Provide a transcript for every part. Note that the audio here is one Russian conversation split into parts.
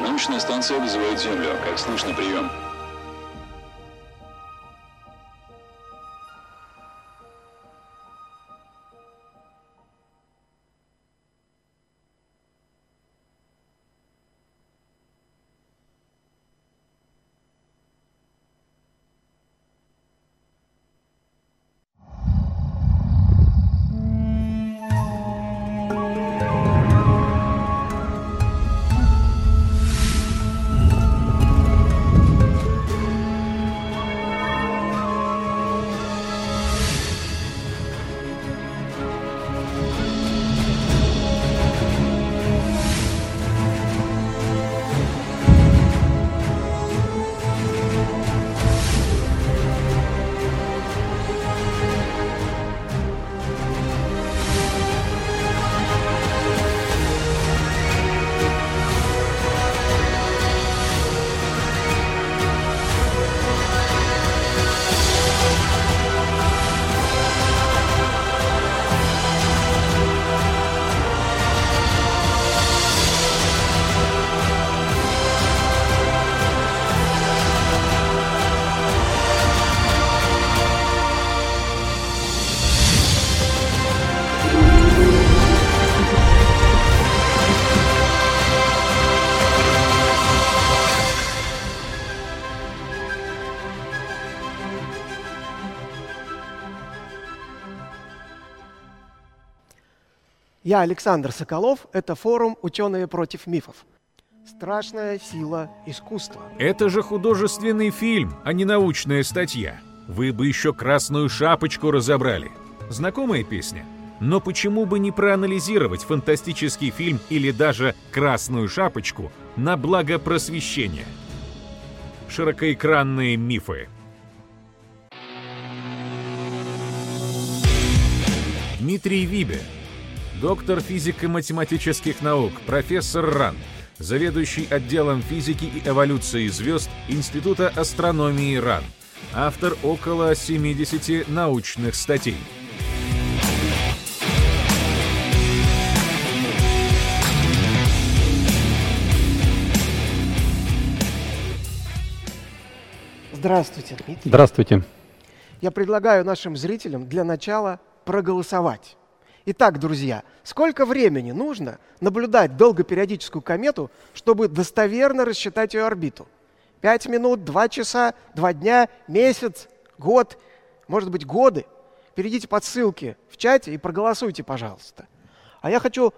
Научная станция вызывает Землю. Как слышно, прием. Я Александр Соколов. Это форум «Ученые против мифов». Страшная сила искусства. Это же художественный фильм, а не научная статья. Вы бы еще красную шапочку разобрали. Знакомая песня? Но почему бы не проанализировать фантастический фильм или даже «Красную шапочку» на благо просвещения? Широкоэкранные мифы. Дмитрий Вибе доктор физико-математических наук, профессор РАН, заведующий отделом физики и эволюции звезд Института астрономии РАН, автор около 70 научных статей. Здравствуйте, Дмитрий. Здравствуйте. Я предлагаю нашим зрителям для начала проголосовать. Итак, друзья, сколько времени нужно наблюдать долгопериодическую комету, чтобы достоверно рассчитать ее орбиту? Пять минут, два часа, два дня, месяц, год, может быть, годы? Перейдите по ссылке в чате и проголосуйте, пожалуйста. А я хочу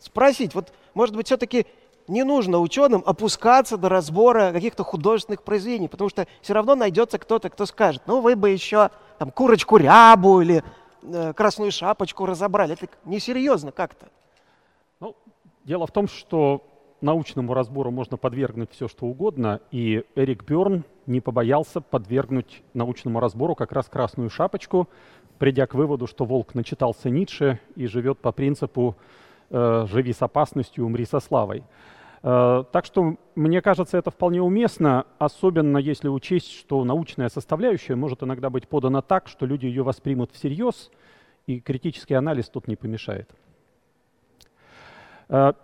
спросить, вот, может быть, все-таки не нужно ученым опускаться до разбора каких-то художественных произведений, потому что все равно найдется кто-то, кто скажет, ну вы бы еще там курочку рябу или красную шапочку разобрали. Это несерьезно как-то. Ну, дело в том, что научному разбору можно подвергнуть все, что угодно, и Эрик Бёрн не побоялся подвергнуть научному разбору как раз красную шапочку, придя к выводу, что волк начитался Ницше и живет по принципу э, «живи с опасностью, умри со славой». Э, так что, мне кажется, это вполне уместно, особенно если учесть, что научная составляющая может иногда быть подана так, что люди ее воспримут всерьез, и критический анализ тут не помешает. Э,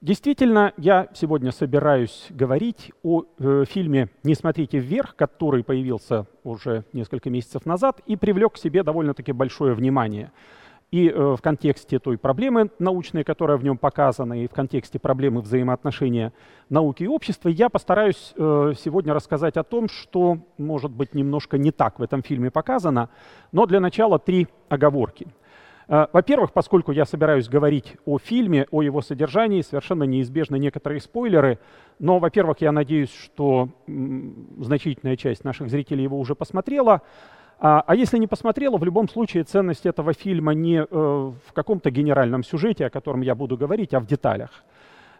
действительно, я сегодня собираюсь говорить о э, фильме «Не смотрите вверх», который появился уже несколько месяцев назад и привлек к себе довольно-таки большое внимание – и э, в контексте той проблемы научной, которая в нем показана, и в контексте проблемы взаимоотношения науки и общества, я постараюсь э, сегодня рассказать о том, что, может быть, немножко не так в этом фильме показано, но для начала три оговорки. Э, во-первых, поскольку я собираюсь говорить о фильме, о его содержании, совершенно неизбежны некоторые спойлеры, но, во-первых, я надеюсь, что значительная часть наших зрителей его уже посмотрела, а, а если не посмотрела, в любом случае ценность этого фильма не э, в каком-то генеральном сюжете, о котором я буду говорить, а в деталях.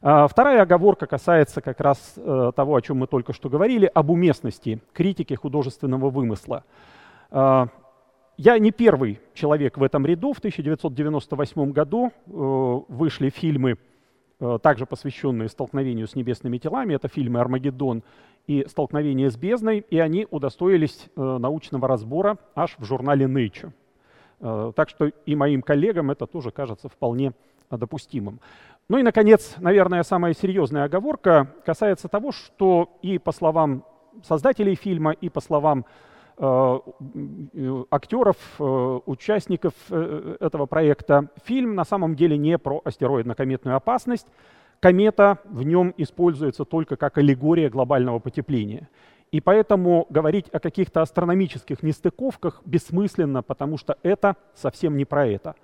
А, вторая оговорка касается как раз э, того, о чем мы только что говорили, об уместности критики художественного вымысла. А, я не первый человек в этом ряду. В 1998 году э, вышли фильмы Э, также посвященные столкновению с небесными телами. Это фильмы «Армагеддон» и «Столкновение с бездной», и они удостоились э, научного разбора аж в журнале Nature. Так что и моим коллегам это тоже кажется вполне допустимым. Ну и, наконец, наверное, самая серьезная оговорка касается того, что и по словам создателей фильма, и по словам э, актеров, э, участников э, этого проекта, фильм на самом деле не про астероидно-кометную опасность. Комета в нем используется только как аллегория глобального потепления. И поэтому говорить о каких-то астрономических нестыковках бессмысленно, потому что это совсем не про это.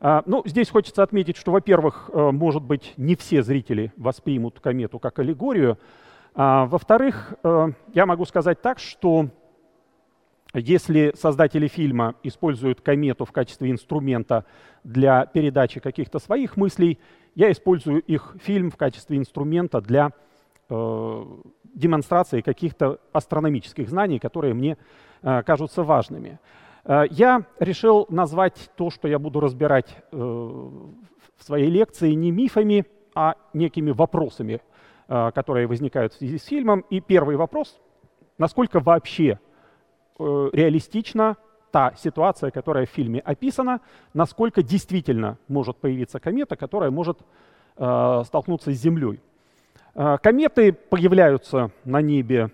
А, ну, здесь хочется отметить, что, во-первых, э, может быть, не все зрители воспримут комету как аллегорию. А, во-вторых, э, я могу сказать так, что если создатели фильма используют комету в качестве инструмента для передачи каких-то своих мыслей, я использую их фильм в качестве инструмента для э, демонстрации каких-то астрономических знаний, которые мне э, кажутся важными. Э, я решил назвать то, что я буду разбирать э, в своей лекции, не мифами, а некими вопросами, э, которые возникают в связи с фильмом. И первый вопрос, насколько вообще реалистична та ситуация, которая в фильме описана, насколько действительно может появиться комета, которая может столкнуться с Землей. Кометы появляются на небе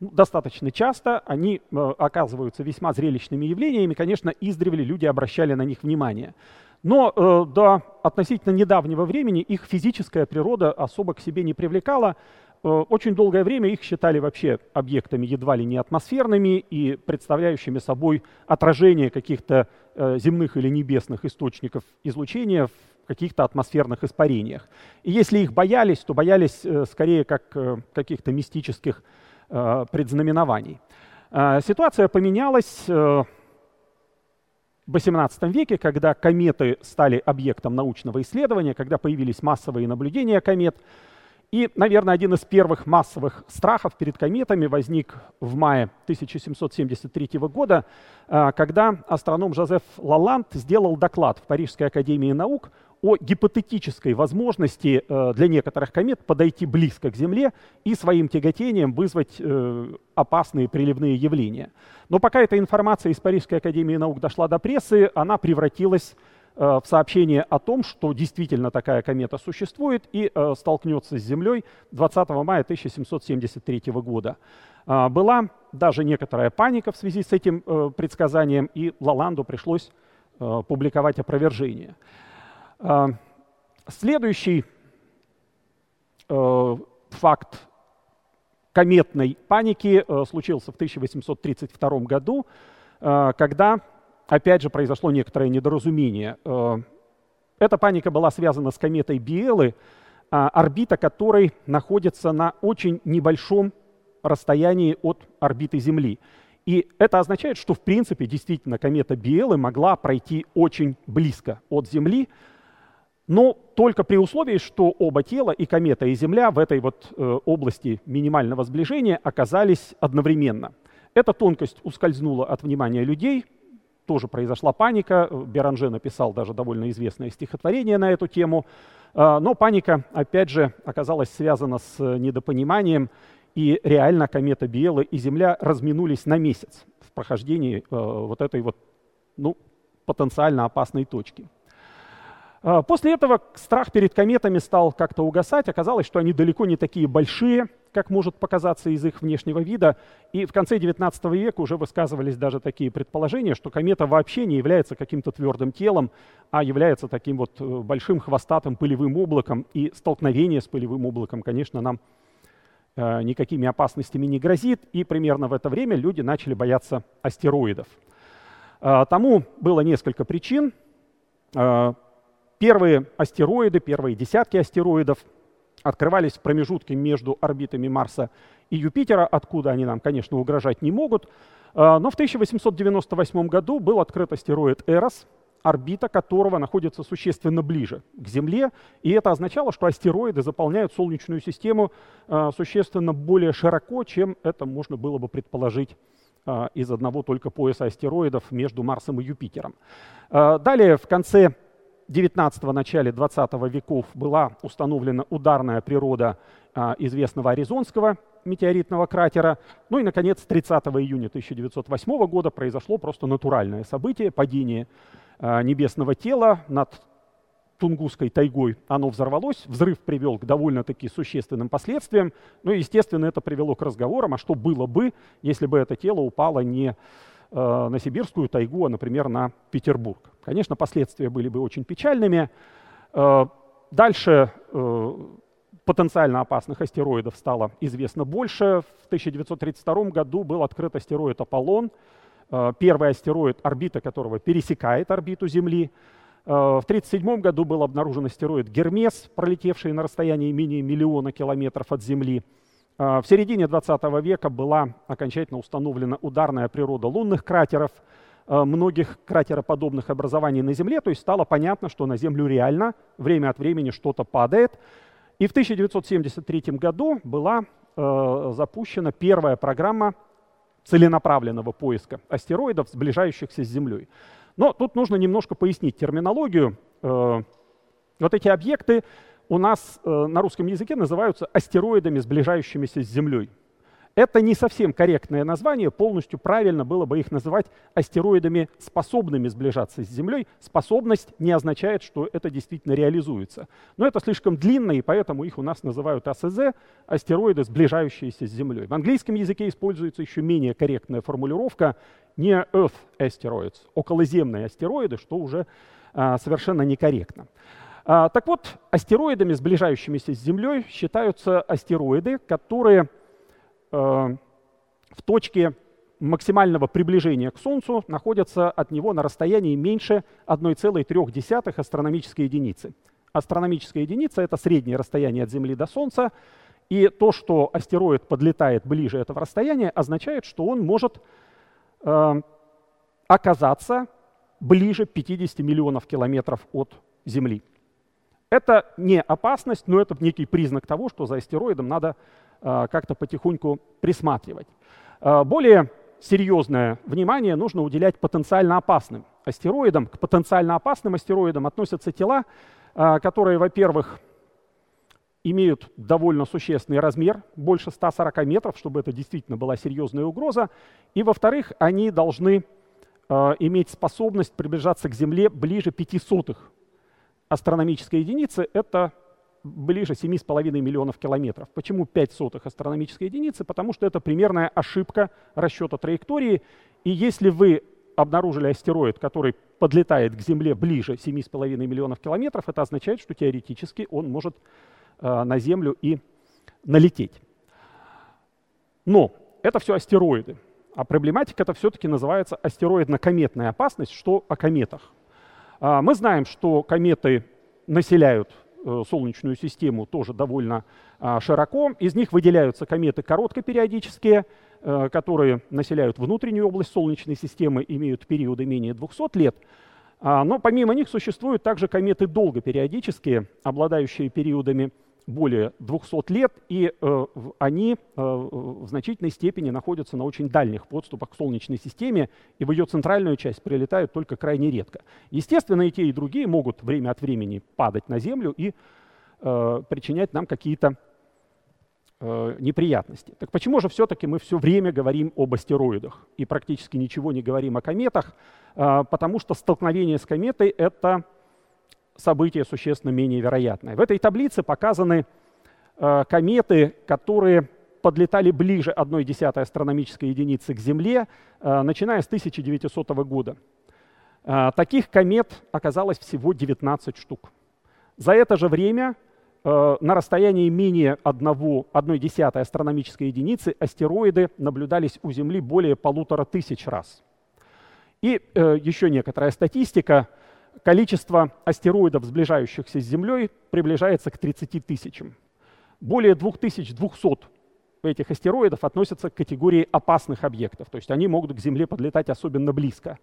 ну, достаточно часто, они э, оказываются весьма зрелищными явлениями. Конечно, издревле люди обращали на них внимание. Но э, до относительно недавнего времени их физическая природа особо к себе не привлекала. Э, очень долгое время их считали вообще объектами едва ли не атмосферными и представляющими собой отражение каких-то э, земных или небесных источников излучения в каких-то атмосферных испарениях. И если их боялись, то боялись э, скорее как каких-то мистических предзнаменований. Ситуация поменялась в XVIII веке, когда кометы стали объектом научного исследования, когда появились массовые наблюдения комет. И, наверное, один из первых массовых страхов перед кометами возник в мае 1773 года, когда астроном Жозеф Лаланд сделал доклад в Парижской академии наук о гипотетической возможности э, для некоторых комет подойти близко к Земле и своим тяготением вызвать э, опасные приливные явления. Но пока эта информация из Парижской академии наук дошла до прессы, она превратилась э, в сообщение о том, что действительно такая комета существует и столкнется с Землей 20 мая 1773 года. Была даже некоторая паника в связи с этим предсказанием, и Лаланду пришлось публиковать опровержение. А, следующий э, факт кометной паники э, случился в 1832 году, э, когда, опять же, произошло некоторое недоразумение. Эта паника была связана с кометой Биэлы, а, орбита которой находится на очень небольшом расстоянии от орбиты Земли. И это означает, что в принципе действительно комета Биэлы могла пройти очень близко от Земли, но только при условии, что оба тела, и комета, и Земля, в этой вот э, области минимального сближения оказались одновременно. Эта тонкость ускользнула от внимания людей, тоже произошла паника. Беранже написал даже довольно известное стихотворение на эту тему. Э, но паника, опять же, оказалась связана с недопониманием, и реально комета Биэлы и Земля разминулись на месяц в прохождении э, вот этой вот ну, потенциально опасной точки. А, после этого страх перед кометами стал как-то угасать. Оказалось, что они далеко не такие большие, как может показаться из их внешнего вида. И в конце XIX века уже высказывались даже такие предположения, что комета вообще не является каким-то твердым телом, а является таким вот э, большим хвостатым пылевым облаком. И столкновение с пылевым облаком, конечно, нам э, никакими опасностями не грозит. И примерно в это время люди начали бояться астероидов. Э, тому было несколько причин. Э, Первые астероиды, первые десятки астероидов открывались в промежутке между орбитами Марса и Юпитера, откуда они нам, конечно, угрожать не могут. А, но в 1898 году был открыт астероид Эрос, орбита которого находится существенно ближе к Земле, и это означало, что астероиды заполняют Солнечную систему а, существенно более широко, чем это можно было бы предположить а, из одного только пояса астероидов между Марсом и Юпитером. Далее, в конце 19 начале 20 веков была установлена ударная природа а, известного Аризонского метеоритного кратера. Ну и, наконец, 30 июня 1908 года произошло просто натуральное событие, падение э, небесного тела над Тунгусской тайгой оно взорвалось, взрыв привел к довольно-таки существенным последствиям. Ну и, естественно, это привело к разговорам, а что было бы, если бы это тело упало не э, на сибирскую тайгу, а, например, на Петербург. Конечно, последствия были бы очень печальными. Э, дальше э, потенциально опасных астероидов стало известно больше. В 1932 году был открыт астероид Аполлон, э, первый астероид, орбита которого пересекает орбиту Земли. В 1937 году был обнаружен астероид Гермес, пролетевший на расстоянии менее миллиона километров от Земли. В середине 20 века была окончательно установлена ударная природа лунных кратеров, многих кратероподобных образований на Земле, то есть стало понятно, что на Землю реально время от времени что-то падает. И в 1973 году была запущена первая программа целенаправленного поиска астероидов, сближающихся с Землей. Но тут нужно немножко пояснить терминологию. Э, вот эти объекты у нас э, на русском языке называются астероидами, сближающимися с Землей. Это не совсем корректное название, полностью правильно было бы их называть астероидами, способными сближаться с Землей. Способность не означает, что это действительно реализуется. Но это слишком длинно, и поэтому их у нас называют АСЗ, астероиды, сближающиеся с Землей. В английском языке используется еще менее корректная формулировка near Earth asteroids, околоземные астероиды, что уже а, совершенно некорректно. А, так вот, астероидами, сближающимися с Землей, считаются астероиды, которые в точке максимального приближения к Солнцу находятся от него на расстоянии меньше 1,3 астрономической единицы. Астрономическая единица — это среднее расстояние от Земли до Солнца, и то, что астероид подлетает ближе этого расстояния, означает, что он может э, оказаться ближе 50 миллионов километров от Земли. Это не опасность, но это некий признак того, что за астероидом надо как-то потихоньку присматривать. А, более серьезное внимание нужно уделять потенциально опасным астероидам. К потенциально опасным астероидам относятся тела, а, которые, во-первых, имеют довольно существенный размер, больше 140 метров, чтобы это действительно была серьезная угроза. И, во-вторых, они должны иметь способность приближаться к Земле ближе 500 астрономической единицы. Это ближе 7,5 миллионов километров. Почему 5 сотых астрономической единицы? Потому что это примерная ошибка расчета траектории. И если вы обнаружили астероид, который подлетает к Земле ближе 7,5 миллионов километров, это означает, что теоретически он может э, на Землю и налететь. Но это все астероиды. А проблематика это все-таки называется астероидно-кометная опасность. Что о кометах? Э, мы знаем, что кометы населяют Солнечную систему тоже довольно а, широко. Из них выделяются кометы короткопериодические, э, которые населяют внутреннюю область Солнечной системы, имеют периоды менее 200 лет. А, но помимо них существуют также кометы долгопериодические, обладающие периодами более 200 лет, и э, они э, в значительной степени находятся на очень дальних подступах к Солнечной системе, и в ее центральную часть прилетают только крайне редко. Естественно, и те, и другие могут время от времени падать на Землю и э, причинять нам какие-то э, неприятности. Так почему же все-таки мы все время говорим об астероидах и практически ничего не говорим о кометах? Э, потому что столкновение с кометой — это событие существенно менее вероятное. В этой таблице показаны э, кометы, которые подлетали ближе 1,1 астрономической единицы к Земле, э, начиная с 1900 года. Э, таких комет оказалось всего 19 штук. За это же время на расстоянии менее 1,1 астрономической единицы астероиды наблюдались у Земли более полутора тысяч раз. И еще некоторая статистика – количество астероидов, сближающихся с Землей, приближается к 30 тысячам. Более 2200 этих астероидов относятся к категории опасных объектов, то есть они могут к Земле подлетать особенно близко.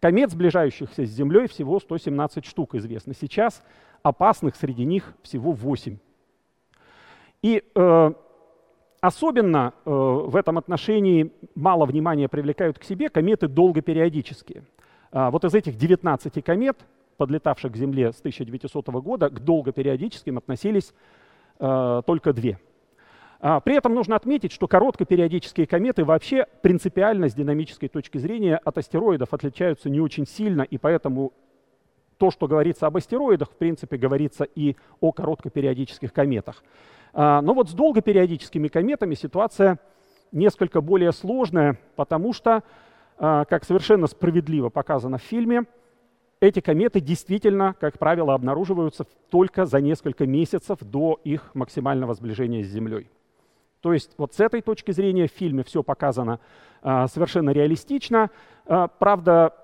Комет, сближающихся с Землей, всего 117 штук известно. Сейчас опасных среди них всего 8. И э, особенно э, в этом отношении мало внимания привлекают к себе кометы долгопериодические. А, вот из этих 19 комет, подлетавших к Земле с 1900 года, к долгопериодическим относились э, только две. А, при этом нужно отметить, что короткопериодические кометы вообще принципиально с динамической точки зрения от астероидов отличаются не очень сильно, и поэтому то, что говорится об астероидах, в принципе, говорится и о короткопериодических кометах. А, но вот с долгопериодическими кометами ситуация несколько более сложная, потому что, а, как совершенно справедливо показано в фильме, эти кометы действительно, как правило, обнаруживаются только за несколько месяцев до их максимального сближения с Землей. То есть вот с этой точки зрения в фильме все показано а, совершенно реалистично. А, правда,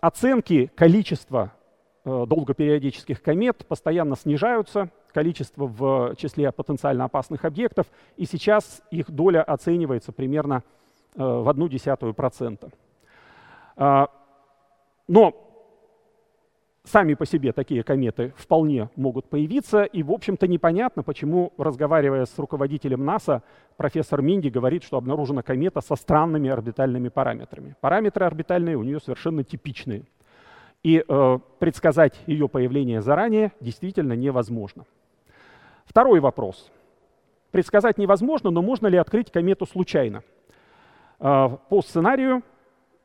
оценки количества а, долгопериодических комет постоянно снижаются, количество в числе потенциально опасных объектов, и сейчас их доля оценивается примерно а, в одну десятую процента. А, но сами по себе такие кометы вполне могут появиться, и, в общем-то, непонятно, почему, разговаривая с руководителем НАСА, профессор Минди говорит, что обнаружена комета со странными орбитальными параметрами. Параметры орбитальные у нее совершенно типичные. И э, предсказать ее появление заранее действительно невозможно. Второй вопрос. Предсказать невозможно, но можно ли открыть комету случайно? Э, по сценарию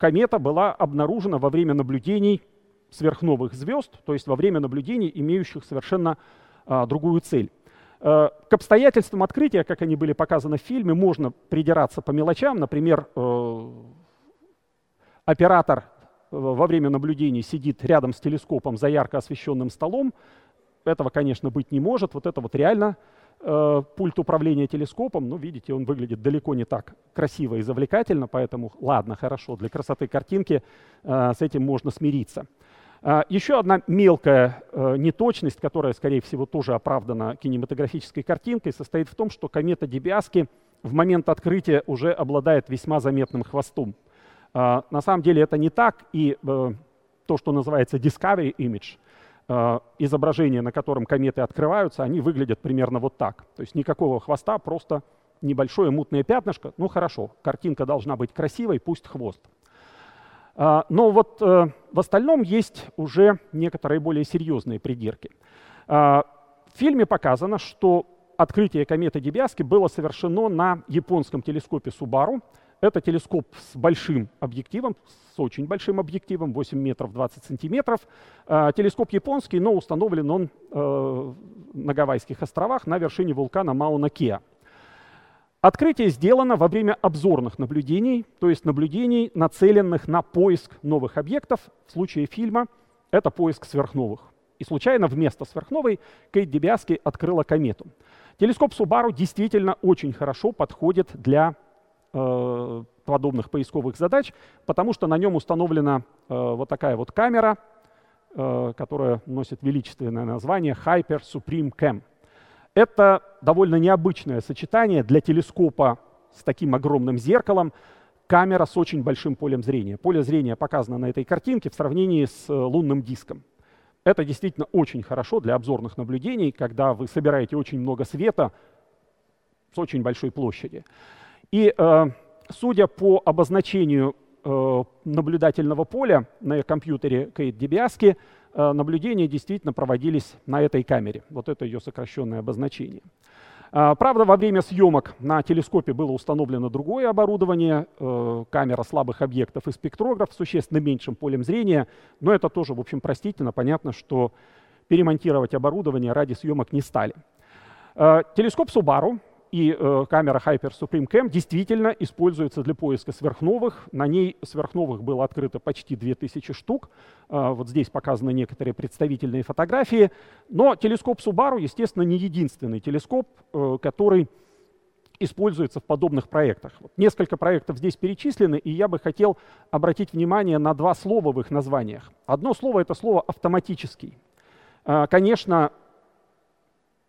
комета была обнаружена во время наблюдений сверхновых звезд, то есть во время наблюдений, имеющих совершенно а, другую цель. Э, к обстоятельствам открытия, как они были показаны в фильме, можно придираться по мелочам. Например, э, оператор э, во время наблюдений сидит рядом с телескопом за ярко освещенным столом. Этого, конечно, быть не может. Вот это вот реально э, пульт управления телескопом. Ну, видите, он выглядит далеко не так красиво и завлекательно, поэтому, ладно, хорошо, для красоты картинки э, с этим можно смириться. А, еще одна мелкая э, неточность, которая, скорее всего, тоже оправдана кинематографической картинкой, состоит в том, что комета Дебиаски в момент открытия уже обладает весьма заметным хвостом. А, на самом деле это не так, и то, что называется Discovery Image, изображение, на котором кометы открываются, они выглядят примерно вот так. То есть никакого хвоста, просто небольшое мутное пятнышко. Ну хорошо, картинка должна быть красивой, пусть хвост. А, но вот э, в остальном есть уже некоторые более серьезные придирки. А, в фильме показано, что открытие кометы Дебиаски было совершено на японском телескопе Субару. Это телескоп с большим объективом, с очень большим объективом, 8 метров 20 сантиметров. А, телескоп японский, но установлен он э, на Гавайских островах на вершине вулкана Мауна-Кеа. Открытие сделано во время обзорных наблюдений, то есть наблюдений, нацеленных на поиск новых объектов. В случае фильма это поиск сверхновых. И случайно вместо сверхновой Кейт Дебиаски открыла комету. Телескоп Субару действительно очень хорошо подходит для подобных поисковых задач, потому что на нем установлена э, вот такая вот камера, э, которая носит величественное название Hyper Supreme Cam. Это довольно необычное сочетание для телескопа с таким огромным зеркалом, камера с очень большим полем зрения. Поле зрения показано на этой картинке в сравнении с э, лунным диском. Это действительно очень хорошо для обзорных наблюдений, когда вы собираете очень много света с очень большой площади. И э, судя по обозначению э, наблюдательного поля на компьютере Кейт Дебиаски, Э, наблюдения действительно проводились на этой камере. Вот это ее сокращенное обозначение. Правда, во время съемок на телескопе было установлено другое оборудование, камера слабых объектов и спектрограф с существенно меньшим полем зрения, но это тоже, в общем, простительно. Понятно, что перемонтировать оборудование ради съемок не стали. Телескоп Subaru и э, камера Hyper Supreme Cam действительно используется для поиска сверхновых. На ней сверхновых было открыто почти 2000 штук. Э, вот здесь показаны некоторые представительные фотографии. Но телескоп Subaru, естественно, не единственный телескоп, э, который используется в подобных проектах. Вот несколько проектов здесь перечислены, и я бы хотел обратить внимание на два слова в их названиях. Одно слово — это слово «автоматический». Э, конечно,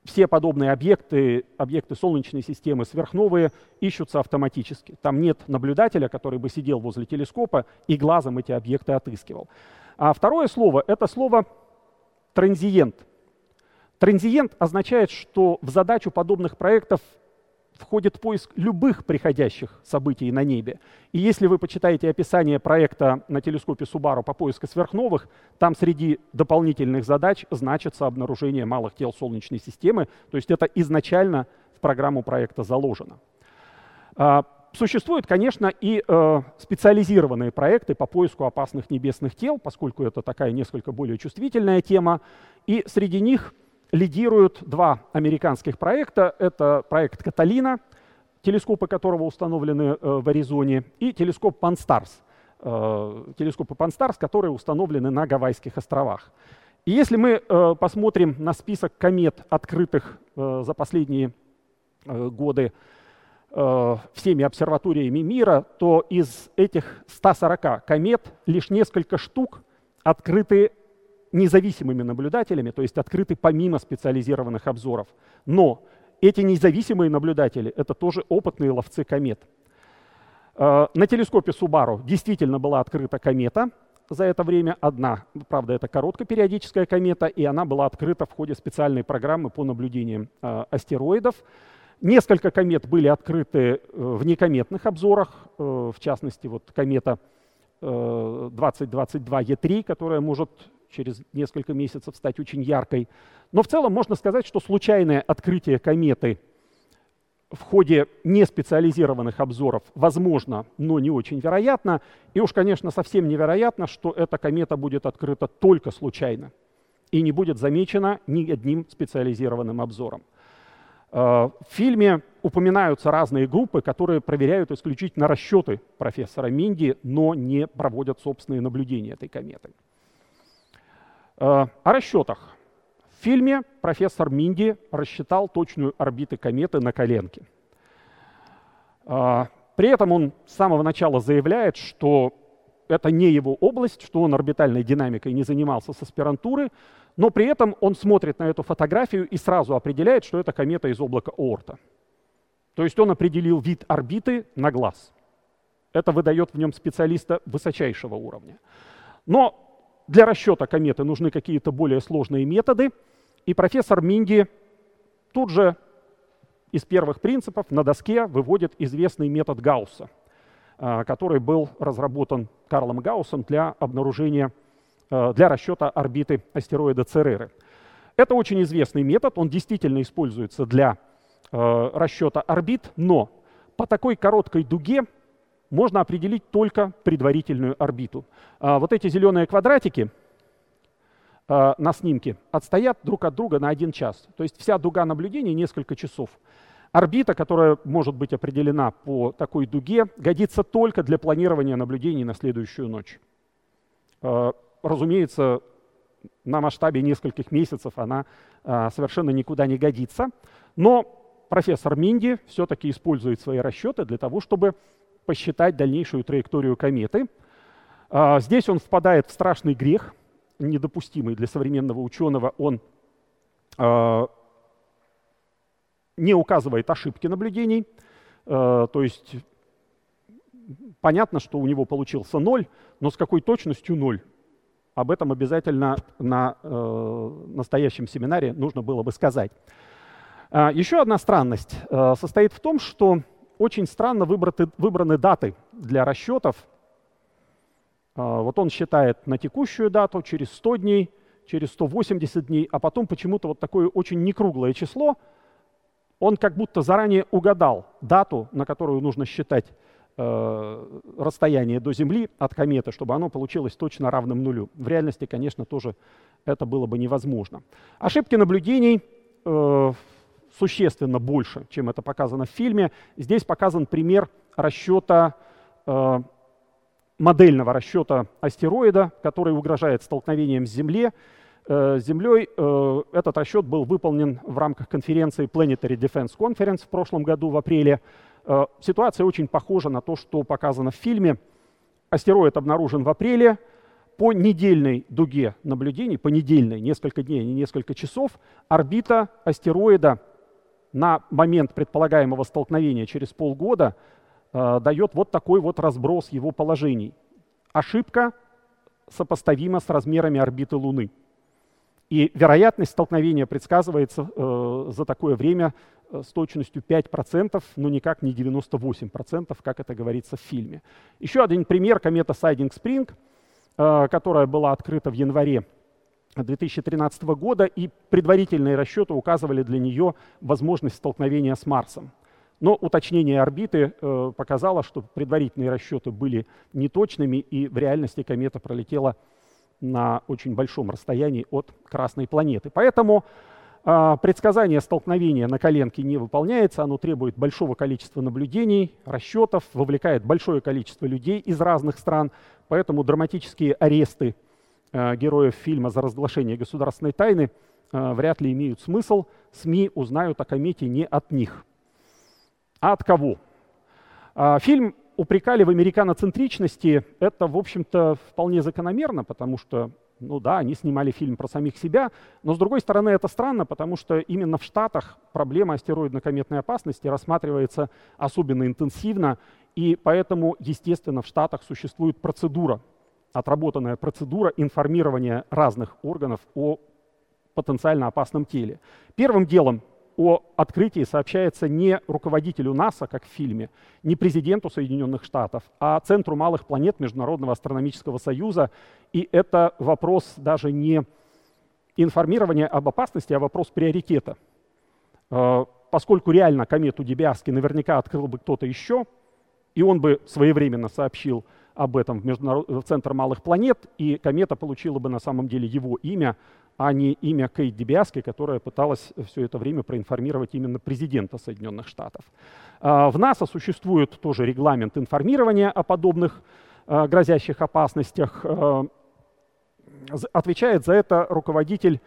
все подобные объекты, объекты Солнечной системы сверхновые, ищутся автоматически. Там нет наблюдателя, который бы сидел возле телескопа и глазом эти объекты отыскивал. А второе слово — это слово «транзиент». Транзиент означает, что в задачу подобных проектов входит поиск любых приходящих событий на небе. И если вы почитаете описание проекта на телескопе Субару по поиску сверхновых, там среди дополнительных задач значится обнаружение малых тел Солнечной системы. То есть это изначально программу проекта заложено. А, существуют, конечно, и э, специализированные проекты по поиску опасных небесных тел, поскольку это такая несколько более чувствительная тема. И среди них лидируют два американских проекта. Это проект «Каталина», телескопы которого установлены э, в Аризоне, и телескоп «Панстарс», э, телескопы «Панстарс», которые установлены на Гавайских островах. И если мы э, посмотрим на список комет, открытых за последние годы всеми обсерваториями мира, то из этих 140 комет лишь несколько штук открыты независимыми наблюдателями, то есть открыты помимо специализированных обзоров. Но эти независимые наблюдатели — это тоже опытные ловцы комет. Э, на телескопе Субару действительно была открыта комета — за это время одна. Правда, это короткопериодическая комета, и она была открыта в ходе специальной программы по наблюдениям э, астероидов. Несколько комет были открыты э, в некометных обзорах, э, в частности, вот комета э, 2022 Е3, которая может через несколько месяцев стать очень яркой. Но в целом можно сказать, что случайное открытие кометы — в ходе неспециализированных обзоров возможно, но не очень вероятно. И уж, конечно, совсем невероятно, что эта комета будет открыта только случайно и не будет замечена ни одним специализированным обзором. Э, в фильме упоминаются разные группы, которые проверяют исключительно расчеты профессора Минди, но не проводят собственные наблюдения этой кометы. Э, о расчетах. В фильме профессор Минди рассчитал точную орбиты кометы на коленке. А, при этом он с самого начала заявляет, что это не его область, что он орбитальной динамикой не занимался с аспирантуры, но при этом он смотрит на эту фотографию и сразу определяет, что это комета из облака Оорта. То есть он определил вид орбиты на глаз. Это выдает в нем специалиста высочайшего уровня. Но для расчета кометы нужны какие-то более сложные методы — и профессор Минди тут же из первых принципов на доске выводит известный метод Гаусса, а, который был разработан Карлом Гауссом для обнаружения, а, для расчета орбиты астероида Цереры. Это очень известный метод, он действительно используется для а, расчета орбит, но по такой короткой дуге можно определить только предварительную орбиту. Вот эти зеленые квадратики — э, на снимке отстоят друг от друга на один час. То есть вся дуга наблюдения несколько часов. Орбита, которая может быть определена по такой дуге, годится только для планирования наблюдений на следующую ночь. Э, разумеется, на масштабе нескольких месяцев она совершенно никуда не годится. Но профессор Минди все-таки использует свои расчеты для того, чтобы посчитать дальнейшую траекторию кометы. Э, здесь он впадает в страшный грех – недопустимый для современного ученого, он э, не указывает ошибки наблюдений, э, то есть понятно, что у него получился ноль, но с какой точностью ноль? Об этом обязательно на э, настоящем семинаре нужно было бы сказать. Еще одна странность э, состоит в том, что очень странно выбраты, выбраны даты для расчетов а, вот он считает на текущую дату, через 100 дней, через 180 дней, а потом почему-то вот такое очень некруглое число, он как будто заранее угадал дату, на которую нужно считать э, расстояние до Земли от кометы, чтобы оно получилось точно равным нулю. В реальности, конечно, тоже это было бы невозможно. Ошибки наблюдений э, существенно больше, чем это показано в фильме. Здесь показан пример расчета э, модельного расчета астероида, который угрожает столкновением с Земле, э, с Землей. Э, этот расчет был выполнен в рамках конференции Planetary Defense Conference в прошлом году, в апреле. Э, ситуация очень похожа на то, что показано в фильме. Астероид обнаружен в апреле. По недельной дуге наблюдений, по недельной, несколько дней, не несколько часов, орбита астероида на момент предполагаемого столкновения через полгода э, дает вот такой вот разброс его положений. Ошибка сопоставима с размерами орбиты Луны. И вероятность столкновения предсказывается э, за такое время э, с точностью 5%, но никак не 98%, как это говорится в фильме. Еще один пример — комета Сайдинг Спринг, э, которая была открыта в январе 2013 года, и предварительные расчеты указывали для нее возможность столкновения с Марсом. Но уточнение орбиты э, показало, что предварительные расчеты были неточными, и в реальности комета пролетела на очень большом расстоянии от Красной планеты. Поэтому э, предсказание столкновения на коленке не выполняется, оно требует большого количества наблюдений, расчетов, вовлекает большое количество людей из разных стран, поэтому драматические аресты героев фильма за разглашение государственной тайны э, вряд ли имеют смысл. СМИ узнают о комете не от них. А от кого? А, фильм упрекали в американоцентричности. Это, в общем-то, вполне закономерно, потому что, ну да, они снимали фильм про самих себя, но, с другой стороны, это странно, потому что именно в Штатах проблема астероидно-кометной опасности рассматривается особенно интенсивно, и поэтому, естественно, в Штатах существует процедура отработанная процедура информирования разных органов о потенциально опасном теле. Первым делом о открытии сообщается не руководителю НАСА, как в фильме, не президенту Соединенных Штатов, а Центру малых планет Международного астрономического союза. И это вопрос даже не информирования об опасности, а вопрос приоритета. Э, поскольку реально комету Дебиаски наверняка открыл бы кто-то еще, и он бы своевременно сообщил об этом в, международ... в Центр малых планет, и комета получила бы на самом деле его имя, а не имя Кейт Дебиаски, которая пыталась все это время проинформировать именно президента Соединенных Штатов. А, в НАСА существует тоже регламент информирования о подобных а, грозящих опасностях. А, отвечает за это руководитель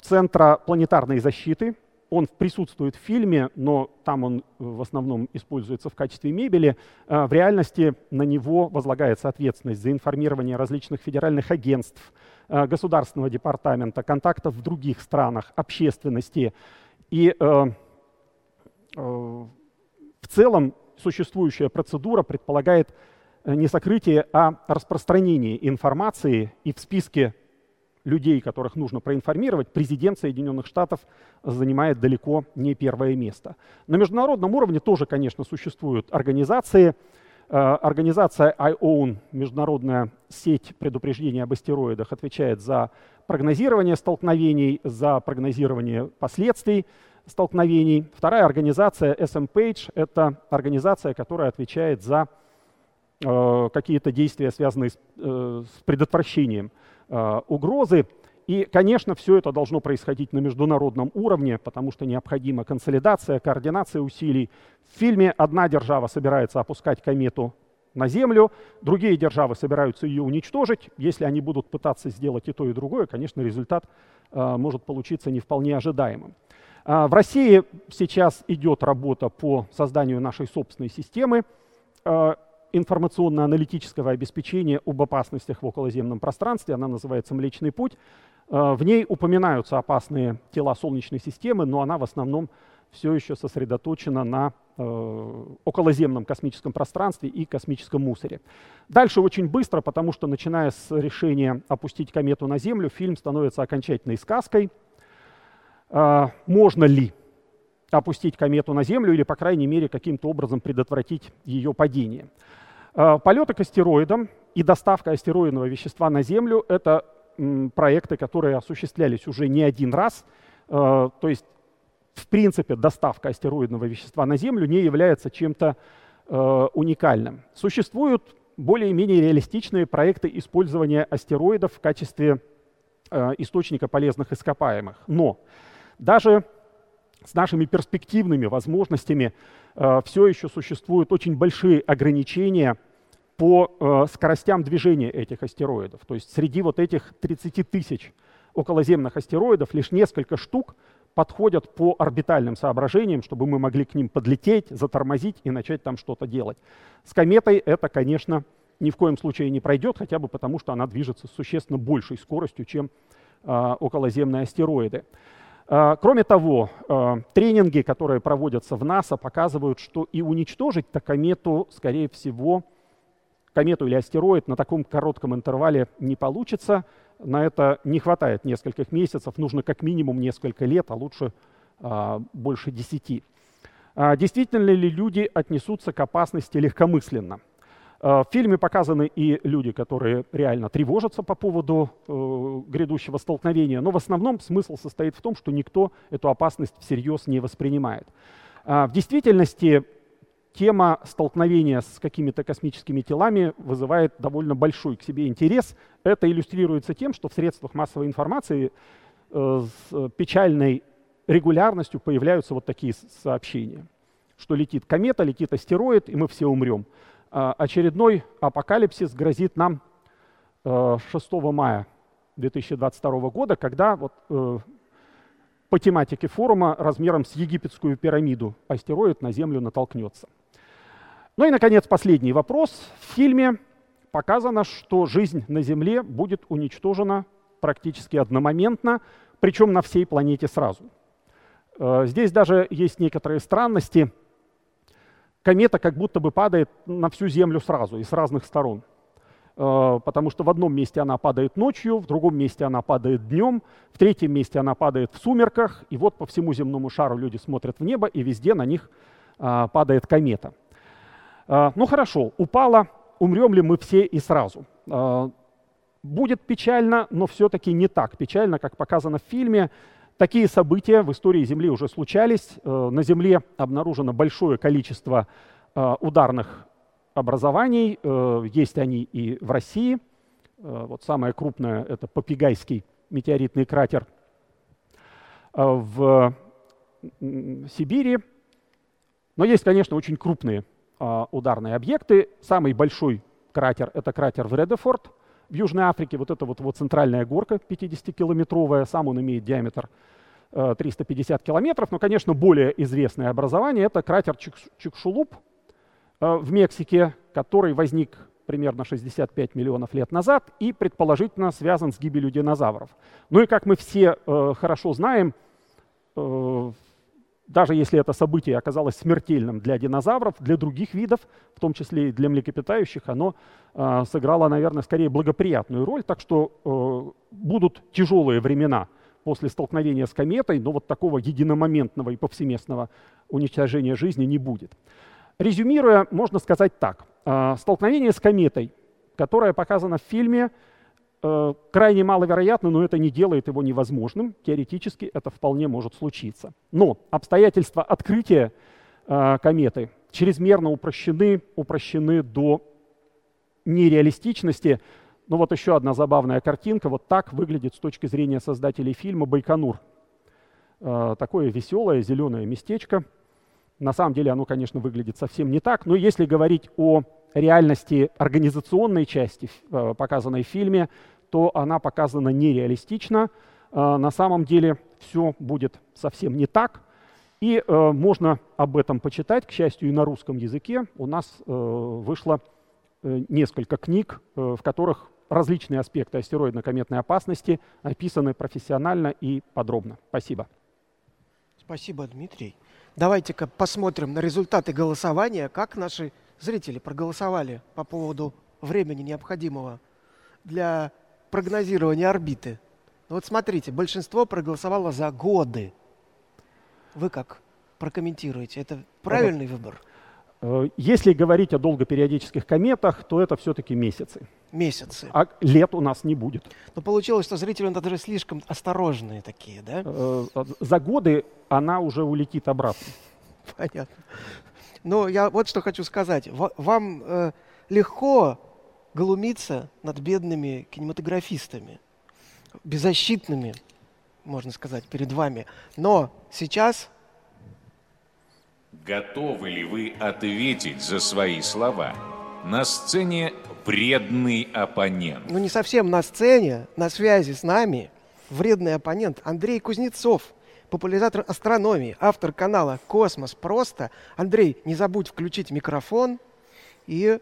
Центра планетарной защиты он присутствует в фильме, но там он в основном используется в качестве мебели. А, в реальности на него возлагается ответственность за информирование различных федеральных агентств, а, государственного департамента, контактов в других странах, общественности. И э, э, в целом существующая процедура предполагает э, не сокрытие, а распространение информации и в списке людей, которых нужно проинформировать, президент Соединенных Штатов занимает далеко не первое место. На международном уровне тоже, конечно, существуют организации. Э, организация IOWN, международная сеть предупреждения об астероидах, отвечает за прогнозирование столкновений, за прогнозирование последствий столкновений. Вторая организация SMPage — это организация, которая отвечает за э, какие-то действия, связанные с, э, предотвращением угрозы. И, конечно, все это должно происходить на международном уровне, потому что необходима консолидация, координация усилий. В фильме одна держава собирается опускать комету на Землю, другие державы собираются ее уничтожить. Если они будут пытаться сделать и то, и другое, конечно, результат э, может получиться не вполне ожидаемым. Э, в России сейчас идет работа по созданию нашей собственной системы. Э, информационно-аналитического обеспечения об опасностях в околоземном пространстве. Она называется «Млечный путь». Э, в ней упоминаются опасные тела Солнечной системы, но она в основном все еще сосредоточена на э, околоземном космическом пространстве и космическом мусоре. Дальше очень быстро, потому что начиная с решения опустить комету на Землю, фильм становится окончательной сказкой. Э, можно ли опустить комету на Землю или, по крайней мере, каким-то образом предотвратить ее падение. А, полеты к астероидам и доставка астероидного вещества на Землю — это проекты, которые осуществлялись уже не один раз. А, то есть, в принципе, доставка астероидного вещества на Землю не является чем-то а, уникальным. Существуют более-менее реалистичные проекты использования астероидов в качестве источника полезных ископаемых. Но даже с нашими перспективными возможностями э, все еще существуют очень большие ограничения по э, скоростям движения этих астероидов. То есть среди вот этих 30 тысяч околоземных астероидов лишь несколько штук подходят по орбитальным соображениям, чтобы мы могли к ним подлететь, затормозить и начать там что-то делать. С кометой это, конечно, ни в коем случае не пройдет, хотя бы потому, что она движется с существенно большей скоростью, чем э, околоземные астероиды. А, кроме того, а, тренинги, которые проводятся в НАСА, показывают, что и уничтожить-то комету, скорее всего, комету или астероид на таком коротком интервале не получится. На это не хватает нескольких месяцев, нужно как минимум несколько лет, а лучше а, больше десяти. Действительно ли люди отнесутся к опасности легкомысленно? Э, в фильме показаны и люди, которые реально тревожатся по поводу э, грядущего столкновения, но в основном смысл состоит в том, что никто эту опасность всерьез не воспринимает. Э, в действительности тема столкновения с какими-то космическими телами вызывает довольно большой к себе интерес. Это иллюстрируется тем, что в средствах массовой информации э, с печальной регулярностью появляются вот такие сообщения, что летит комета, летит астероид, и мы все умрем. А, очередной апокалипсис грозит нам 6 э, мая 2022 года, когда вот, э, по тематике форума размером с египетскую пирамиду астероид на Землю натолкнется. Ну и, наконец, последний вопрос. В фильме показано, что жизнь на Земле будет уничтожена практически одномоментно, причем на всей планете сразу. Э, здесь даже есть некоторые странности – комета как будто бы падает на всю Землю сразу и с разных сторон. Э, потому что в одном месте она падает ночью, в другом месте она падает днем, в третьем месте она падает в сумерках, и вот по всему земному шару люди смотрят в небо, и везде на них э, падает комета. Э, ну хорошо, упала, умрем ли мы все и сразу? Будет печально, но все-таки не так печально, как показано в фильме. Такие события в истории Земли уже случались. Э, на Земле обнаружено большое количество э, ударных образований. Э, есть они и в России. Вот самое крупное — это Попегайский метеоритный кратер в Сибири. Но есть, конечно, очень крупные ударные объекты. Самый большой кратер — это кратер в Редефорд в Южной Африке. Вот это вот, вот центральная горка 50-километровая, сам он имеет диаметр 350 э, километров. Но, конечно, более известное образование — это кратер Чикшулуп э, в Мексике, который возник примерно 65 миллионов лет назад и предположительно связан с гибелью динозавров. Ну и как мы все э, хорошо знаем, э, даже если это событие оказалось смертельным для динозавров, для других видов, в том числе и для млекопитающих, оно э, сыграло, наверное, скорее благоприятную роль. Так что э, будут тяжелые времена после столкновения с кометой, но вот такого единомоментного и повсеместного уничтожения жизни не будет. Резюмируя, можно сказать так. Э, столкновение с кометой, которое показано в фильме, крайне маловероятно, но это не делает его невозможным. Теоретически это вполне может случиться. Но обстоятельства открытия э, кометы чрезмерно упрощены, упрощены до нереалистичности. Ну вот еще одна забавная картинка. Вот так выглядит с точки зрения создателей фильма Байконур. Э, такое веселое зеленое местечко. На самом деле оно, конечно, выглядит совсем не так. Но если говорить о реальности организационной части, э, показанной в фильме, то она показана нереалистично. Э, на самом деле все будет совсем не так. И э, можно об этом почитать, к счастью, и на русском языке. У нас вышло несколько книг, в которых различные аспекты астероидно-кометной опасности описаны профессионально и подробно. Спасибо. Спасибо, Дмитрий. Давайте-ка посмотрим на результаты голосования, как наши зрители проголосовали по поводу времени необходимого для прогнозирования орбиты. Ну вот смотрите, большинство проголосовало за годы. Вы как прокомментируете? Это правильный выбор? Э, если говорить о долгопериодических кометах, то это все-таки месяцы. Месяцы. А лет у нас не будет. Но получилось, что зрители даже слишком осторожные такие, да? Э, за годы она уже улетит обратно. Понятно. Но я вот что хочу сказать. Вам э, легко глумиться над бедными кинематографистами, беззащитными, можно сказать, перед вами. Но сейчас... Готовы ли вы ответить за свои слова? На сцене вредный оппонент. Ну не совсем на сцене, на связи с нами вредный оппонент Андрей Кузнецов – популяризатор астрономии, автор канала «Космос просто». Андрей, не забудь включить микрофон и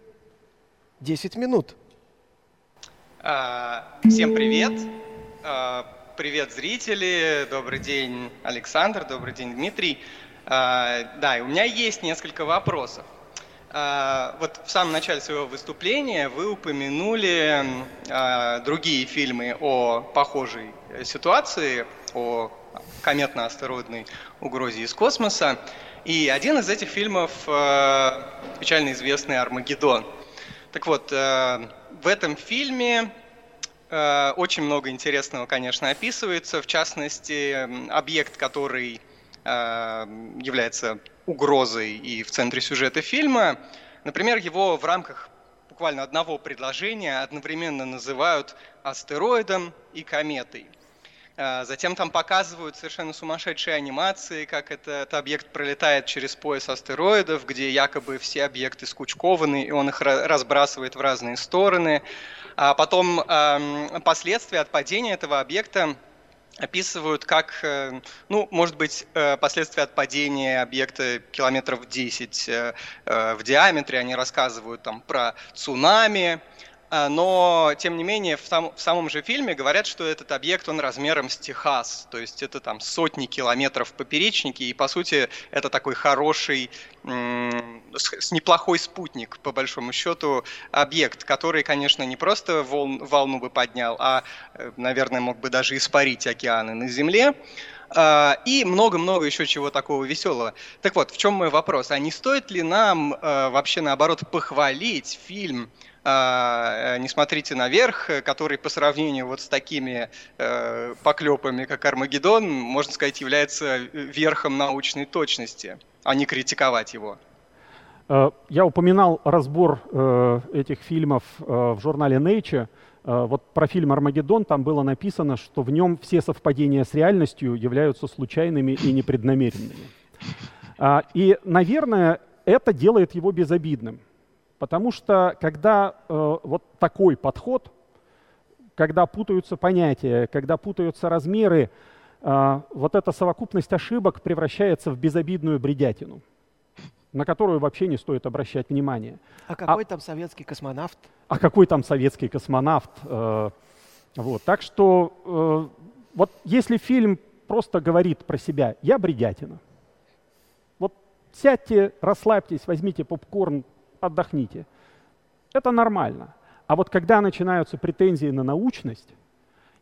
10 минут. А, всем привет. А, привет, зрители. Добрый день, Александр. Добрый день, Дмитрий. А, да, у меня есть несколько вопросов. Вот в самом начале своего выступления вы упомянули другие фильмы о похожей ситуации, о кометно-астероидной угрозе из космоса. И один из этих фильмов э, печально известный «Армагеддон». Так вот, э, в этом фильме э, очень много интересного, конечно, описывается. В частности, объект, который э, является угрозой и в центре сюжета фильма, например, его в рамках буквально одного предложения одновременно называют астероидом и кометой. А, затем там показывают совершенно сумасшедшие анимации, как этот объект пролетает через пояс астероидов, где якобы все объекты скучкованы, и он их разбрасывает в разные стороны. А потом последствия от падения этого объекта описывают как, э, ну, может быть, э, последствия от падения объекта километров 10 э, в диаметре. Они рассказывают там про цунами, но, тем не менее, в, сам, в самом же фильме говорят, что этот объект, он размером с Техас, то есть это там сотни километров поперечники, и, по сути, это такой хороший, с, неплохой спутник, по большому счету, объект, который, конечно, не просто волн, волну бы поднял, а, э, наверное, мог бы даже испарить океаны на Земле, а, и много-много еще чего такого веселого. Так вот, в чем мой вопрос? А не стоит ли нам э, вообще, наоборот, похвалить фильм а, не смотрите наверх, который по сравнению вот с такими э, поклепами, как Армагеддон, можно сказать, является верхом научной точности, а не критиковать его. Э, я упоминал разбор этих фильмов в журнале Nature. Вот про фильм «Армагеддон» там было написано, что в нем все совпадения с реальностью являются случайными и непреднамеренными. А, и, наверное, это делает его безобидным. Потому что когда э, вот такой подход, когда путаются понятия, когда путаются размеры, э, вот эта совокупность ошибок превращается в безобидную бредятину, на которую вообще не стоит обращать внимание. А какой а, там советский космонавт? А какой там советский космонавт? Э, вот. Так что э, вот если фильм просто говорит про себя, я бредятина. Вот сядьте, расслабьтесь, возьмите попкорн, отдохните. Это нормально. А вот когда начинаются претензии на научность,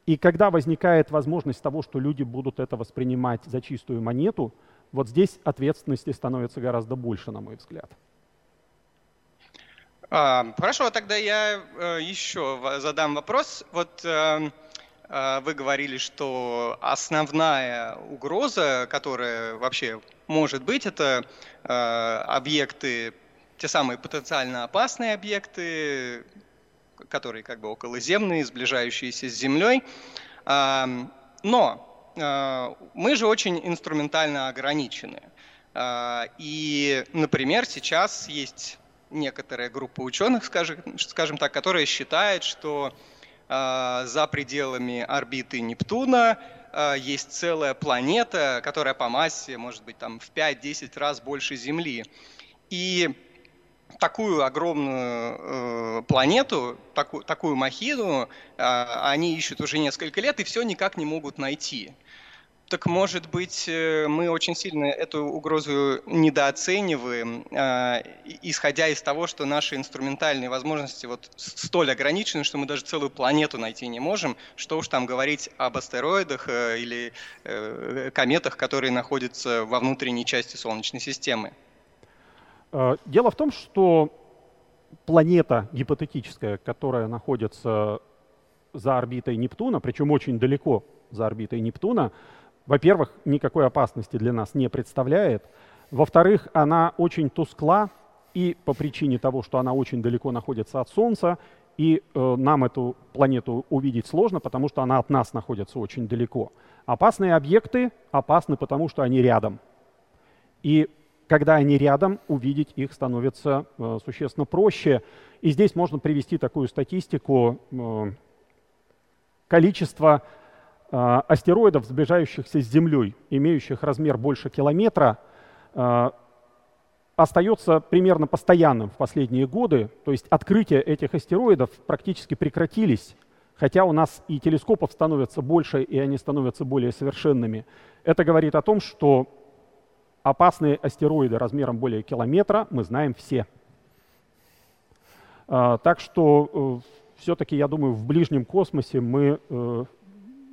и когда возникает возможность того, что люди будут это воспринимать за чистую монету, вот здесь ответственности становится гораздо больше, на мой взгляд. А, хорошо, тогда я э, еще задам вопрос. Вот э, э, вы говорили, что основная угроза, которая вообще может быть, это объекты те самые потенциально опасные объекты, которые как бы околоземные, сближающиеся с Землей. Но а, мы же очень инструментально ограничены. А, и, например, сейчас есть некоторая группа ученых, скажем, скажем так, которая считает, что а, за пределами орбиты Нептуна есть целая планета, которая по массе может быть там в 5-10 раз больше Земли. И такую огромную э, планету, такую, такую махину, э, они ищут уже несколько лет и все никак не могут найти. Так может быть, э, мы очень сильно эту угрозу недооцениваем, э, исходя из того, что наши инструментальные возможности вот столь ограничены, что мы даже целую планету найти не можем. Что уж там говорить об астероидах э, или э, кометах, которые находятся во внутренней части Солнечной системы. Э, дело в том, что планета гипотетическая, которая находится за орбитой Нептуна, причем очень далеко за орбитой Нептуна, во-первых, никакой опасности для нас не представляет. Во-вторых, она очень тускла, и по причине того, что она очень далеко находится от Солнца, и э, нам эту планету увидеть сложно, потому что она от нас находится очень далеко. Опасные объекты опасны, потому что они рядом. И когда они рядом, увидеть их становится э, существенно проще. И здесь можно привести такую статистику. Э, количество э, астероидов, сближающихся с Землей, имеющих размер больше километра, остается примерно постоянным в последние годы. То есть открытия этих астероидов практически прекратились, хотя у нас и телескопов становится больше, и они становятся более совершенными. Это говорит о том, что Опасные астероиды размером более километра мы знаем все. А, так что э, все-таки, я думаю, в ближнем космосе мы э,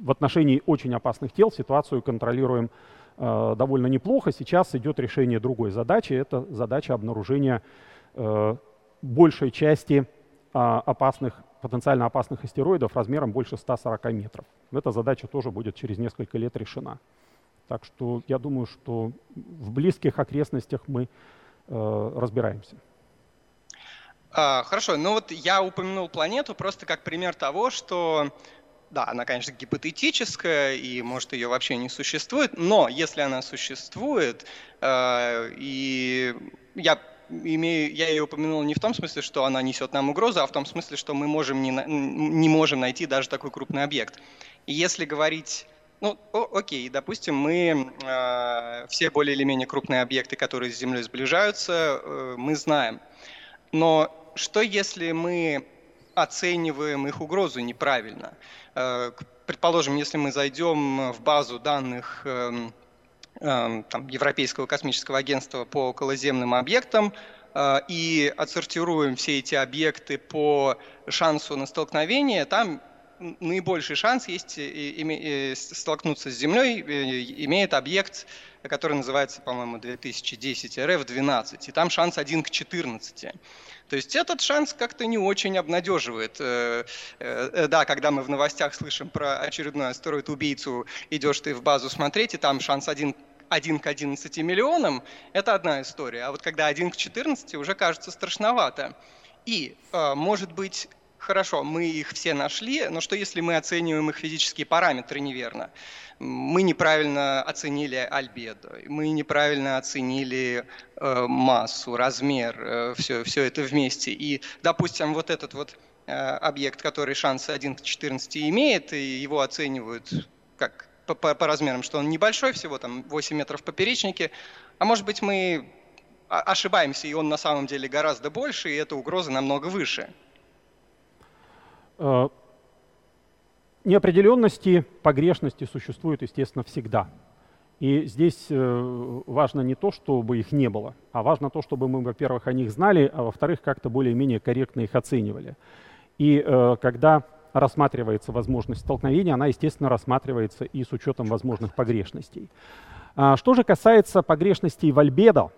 в отношении очень опасных тел ситуацию контролируем э, довольно неплохо. Сейчас идет решение другой задачи. Это задача обнаружения большей части а, опасных, потенциально опасных астероидов размером больше 140 метров. Эта задача тоже будет через несколько лет решена. Так что я думаю, что в близких окрестностях мы э, разбираемся. А, хорошо, ну вот я упомянул планету просто как пример того, что да, она, конечно, гипотетическая, и, может, ее вообще не существует, но если она существует, э, и я имею, я ее упомянул не в том смысле, что она несет нам угрозу, а в том смысле, что мы можем не, не можем найти даже такой крупный объект. И если говорить ну, о, окей, допустим, мы э, все более или менее крупные объекты, которые с Землей сближаются, э, мы знаем. Но что если мы оцениваем их угрозу неправильно? Э, предположим, если мы зайдем в базу данных эм, эм, там, Европейского космического агентства по околоземным объектам э, и отсортируем все эти объекты по шансу на столкновение, там наибольший шанс есть столкнуться с Землей, имеет объект, который называется, по-моему, 2010 RF-12, и там шанс 1 к 14. То есть этот шанс как-то не очень обнадеживает. Э, э, да, когда мы в новостях слышим про очередной астероид-убийцу, идешь ты в базу смотреть, и там шанс 1 1 к 11 миллионам, это одна история. А вот когда 1 к 14, уже кажется страшновато. И, э, может быть, хорошо, мы их все нашли, но что если мы оцениваем их физические параметры неверно? мы неправильно оценили альбедо, мы неправильно оценили э, массу, размер, э, все, все это вместе. И, допустим, вот этот вот э, объект, который шансы 1 к 14 имеет, и его оценивают как по, по, по размерам, что он небольшой, всего там 8 метров поперечнике, а может быть мы ошибаемся, и он на самом деле гораздо больше, и эта угроза намного выше. Э, Неопределенности, погрешности существуют, естественно, всегда. И здесь э, важно не то, чтобы их не было, а важно то, чтобы мы, во-первых, о них знали, а во-вторых, как-то более-менее корректно их оценивали. И э, когда рассматривается возможность столкновения, она, естественно, рассматривается и с учетом возможных погрешностей. А что же касается погрешностей в альбедо,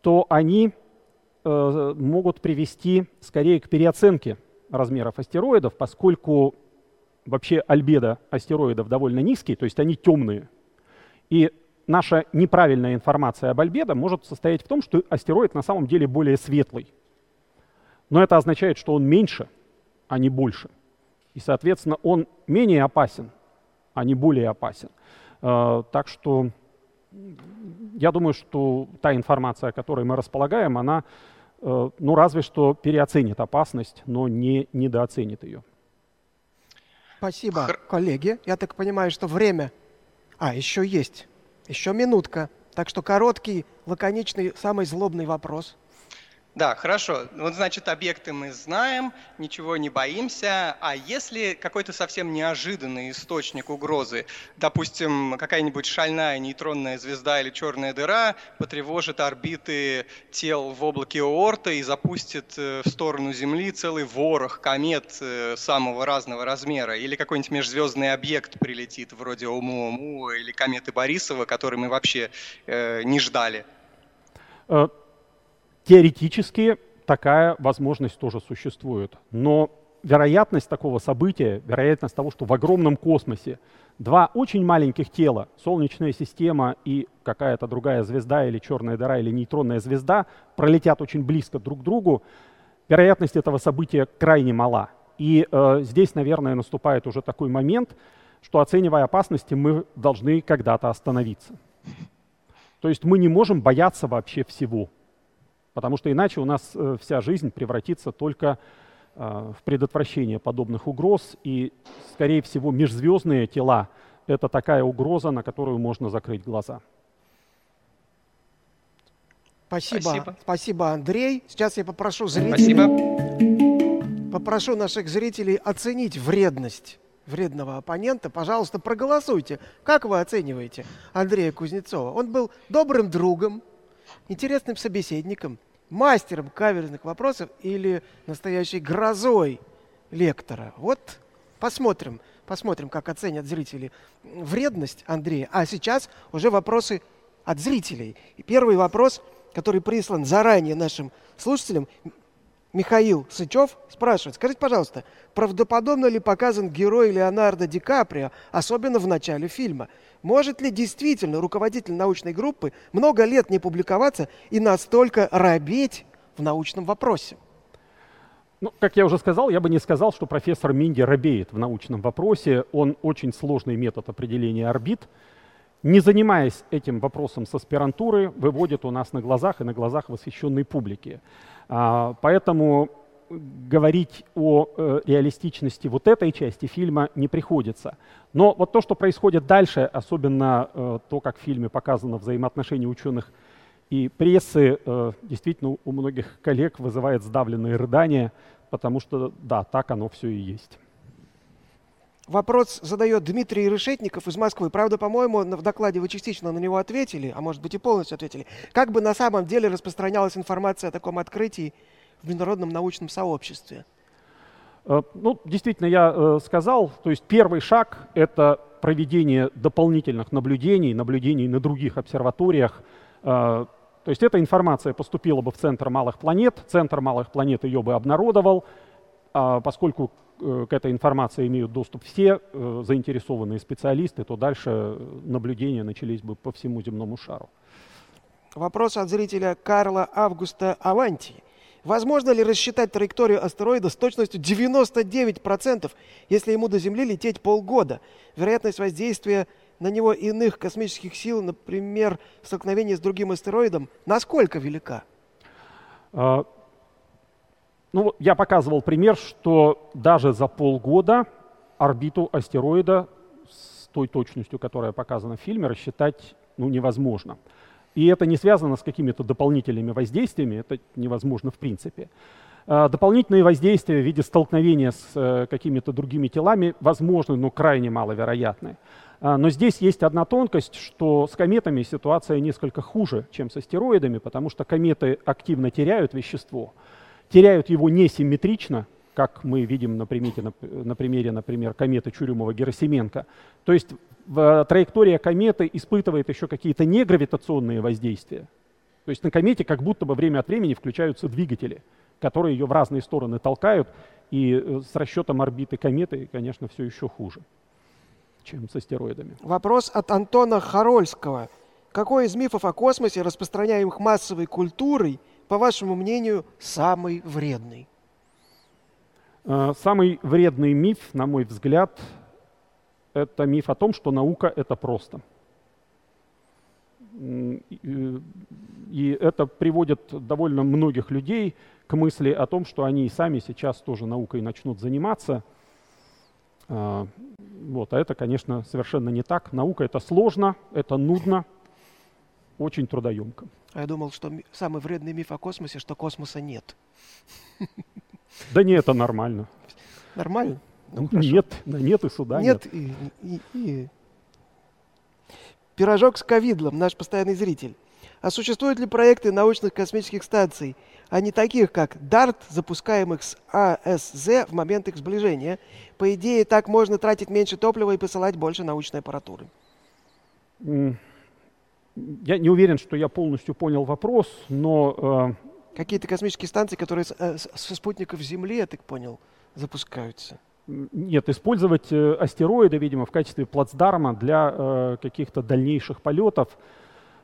то они могут привести скорее к переоценке размеров астероидов, поскольку вообще альбедо астероидов довольно низкий, то есть они темные. И наша неправильная информация об альбедо может состоять в том, что астероид на самом деле более светлый. Но это означает, что он меньше, а не больше. И, соответственно, он менее опасен, а не более опасен. Э, так что я думаю, что та информация, которой мы располагаем, она, ну, разве что переоценит опасность, но не недооценит ее. Спасибо, Хр... коллеги. Я так понимаю, что время... А, еще есть. Еще минутка. Так что короткий, лаконичный, самый злобный вопрос. Да, хорошо. Вот, значит, объекты мы знаем, ничего не боимся. А если какой-то совсем неожиданный источник угрозы, допустим, какая-нибудь шальная нейтронная звезда или черная дыра потревожит орбиты тел в облаке Оорта и запустит э, в сторону Земли целый ворох комет э, самого разного размера, или какой-нибудь межзвездный объект прилетит, вроде Оumuamua или кометы Борисова, который мы вообще э, не ждали. Теоретически такая возможность тоже существует. Но вероятность такого события, вероятность того, что в огромном космосе два очень маленьких тела, Солнечная система и какая-то другая звезда или черная дыра или нейтронная звезда, пролетят очень близко друг к другу, вероятность этого события крайне мала. И э, здесь, наверное, наступает уже такой момент, что оценивая опасности, мы должны когда-то остановиться. То есть мы не можем бояться вообще всего. Потому что иначе у нас э, вся жизнь превратится только э, в предотвращение подобных угроз. И, скорее всего, межзвездные тела — это такая угроза, на которую можно закрыть глаза. Спасибо. Спасибо, Спасибо Андрей. Сейчас я попрошу зрителей... Спасибо. Попрошу наших зрителей оценить вредность вредного оппонента. Пожалуйста, проголосуйте. Как вы оцениваете Андрея Кузнецова? Он был добрым другом, интересным собеседником, мастером каверзных вопросов или настоящей грозой лектора. Вот посмотрим, посмотрим, как оценят зрители вредность Андрея. А сейчас уже вопросы от зрителей. И первый вопрос, который прислан заранее нашим слушателям, Михаил Сычев спрашивает, скажите, пожалуйста, правдоподобно ли показан герой Леонардо Ди Каприо, особенно в начале фильма? Может ли действительно руководитель научной группы много лет не публиковаться и настолько робеть в научном вопросе? Ну, как я уже сказал, я бы не сказал, что профессор Минди робеет в научном вопросе. Он очень сложный метод определения орбит. Не занимаясь этим вопросом с аспирантуры, выводит у нас на глазах и на глазах восхищенной публики. А, поэтому говорить о э, реалистичности вот этой части фильма не приходится. Но вот то, что происходит дальше, особенно э, то, как в фильме показано взаимоотношения ученых и прессы, э, действительно у многих коллег вызывает сдавленные рыдания, потому что, да, так оно все и есть. Вопрос задает Дмитрий Решетников из Москвы. Правда, по-моему, в докладе вы частично на него ответили, а может быть и полностью ответили. Как бы на самом деле распространялась информация о таком открытии в международном научном сообществе? Э, ну, действительно, я э, сказал, то есть первый шаг — это проведение дополнительных наблюдений, наблюдений на других обсерваториях. Э, то есть эта информация поступила бы в Центр малых планет, Центр малых планет ее бы обнародовал, а поскольку к этой информации имеют доступ все э, заинтересованные специалисты, то дальше наблюдения начались бы по всему земному шару. Вопрос от зрителя Карла Августа Аванти. Возможно ли рассчитать траекторию астероида с точностью 99%, если ему до Земли лететь полгода? Вероятность воздействия на него иных космических сил, например, столкновение с другим астероидом, насколько велика? Ну, я показывал пример, что даже за полгода орбиту астероида с той точностью, которая показана в фильме, рассчитать ну, невозможно. И это не связано с какими-то дополнительными воздействиями, это невозможно в принципе. А, дополнительные воздействия в виде столкновения с э, какими-то другими телами возможны, но крайне маловероятны. А, но здесь есть одна тонкость, что с кометами ситуация несколько хуже, чем с астероидами, потому что кометы активно теряют вещество, теряют его несимметрично, как мы видим на примере, на, на примере, например, кометы Чурюмова-Герасименко. То есть в, траектория кометы испытывает еще какие-то негравитационные воздействия. То есть на комете как будто бы время от времени включаются двигатели, которые ее в разные стороны толкают, и э, с расчетом орбиты кометы, конечно, все еще хуже, чем с астероидами. Вопрос от Антона Харольского. Какой из мифов о космосе, распространяемых массовой культурой, по вашему мнению, самый вредный? Э, самый вредный миф, на мой взгляд, это миф о том, что наука — это просто. И это приводит довольно многих людей к мысли о том, что они сами сейчас тоже наукой начнут заниматься. Э, вот, а это, конечно, совершенно не так. Наука — это сложно, это нудно, очень трудоемко. А я думал, что самый вредный миф о космосе, что космоса нет. Да не, это нормально. Нормально? Ну, нет, нет и суда нет. Нет и, и, и... Пирожок с ковидлом, наш постоянный зритель. А существуют ли проекты научных космических станций, а не таких, как DART, запускаемых с АСЗ в момент их сближения? По идее, так можно тратить меньше топлива и посылать больше научной аппаратуры. Я не уверен, что я полностью понял вопрос, но... Э... Какие-то космические станции, которые э, со спутников Земли, я так понял, запускаются. Нет, использовать э, астероиды, видимо, в качестве плацдарма для э, каких-то дальнейших полетов.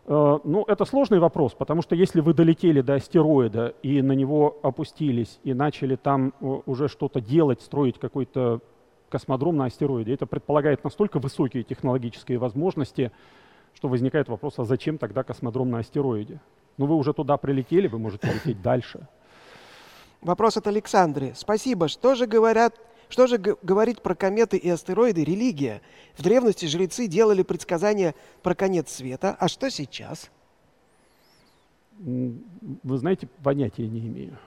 Э, ну, это сложный вопрос, потому что если вы долетели до астероида и на него опустились и начали там э, уже что-то делать, строить какой-то космодром на астероиде, это предполагает настолько высокие технологические возможности, что возникает вопрос, а зачем тогда космодром на астероиде? Ну, вы уже туда прилетели, вы можете лететь дальше. Вопрос от Александры. Спасибо. Что же говорят что же говорить про кометы и астероиды религия? В древности жрецы делали предсказания про конец света, а что сейчас? Вы знаете, понятия не имею.